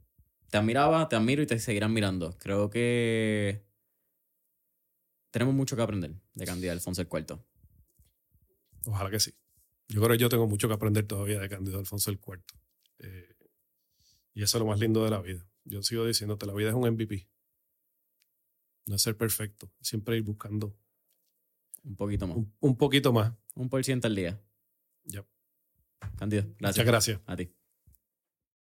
te admiraba, te admiro y te seguirán mirando. Creo que tenemos mucho que aprender de Cándido Alfonso el Cuarto. Ojalá que sí. Yo creo que yo tengo mucho que aprender todavía de Cándido Alfonso el Cuarto. Eh, y eso es lo más lindo de la vida. Yo sigo diciéndote, la vida es un MVP. No es ser perfecto, siempre ir buscando Un poquito más. un, un poquito más. Un por ciento al día. Ya. Cándido, gracias. Muchas gracias. A ti.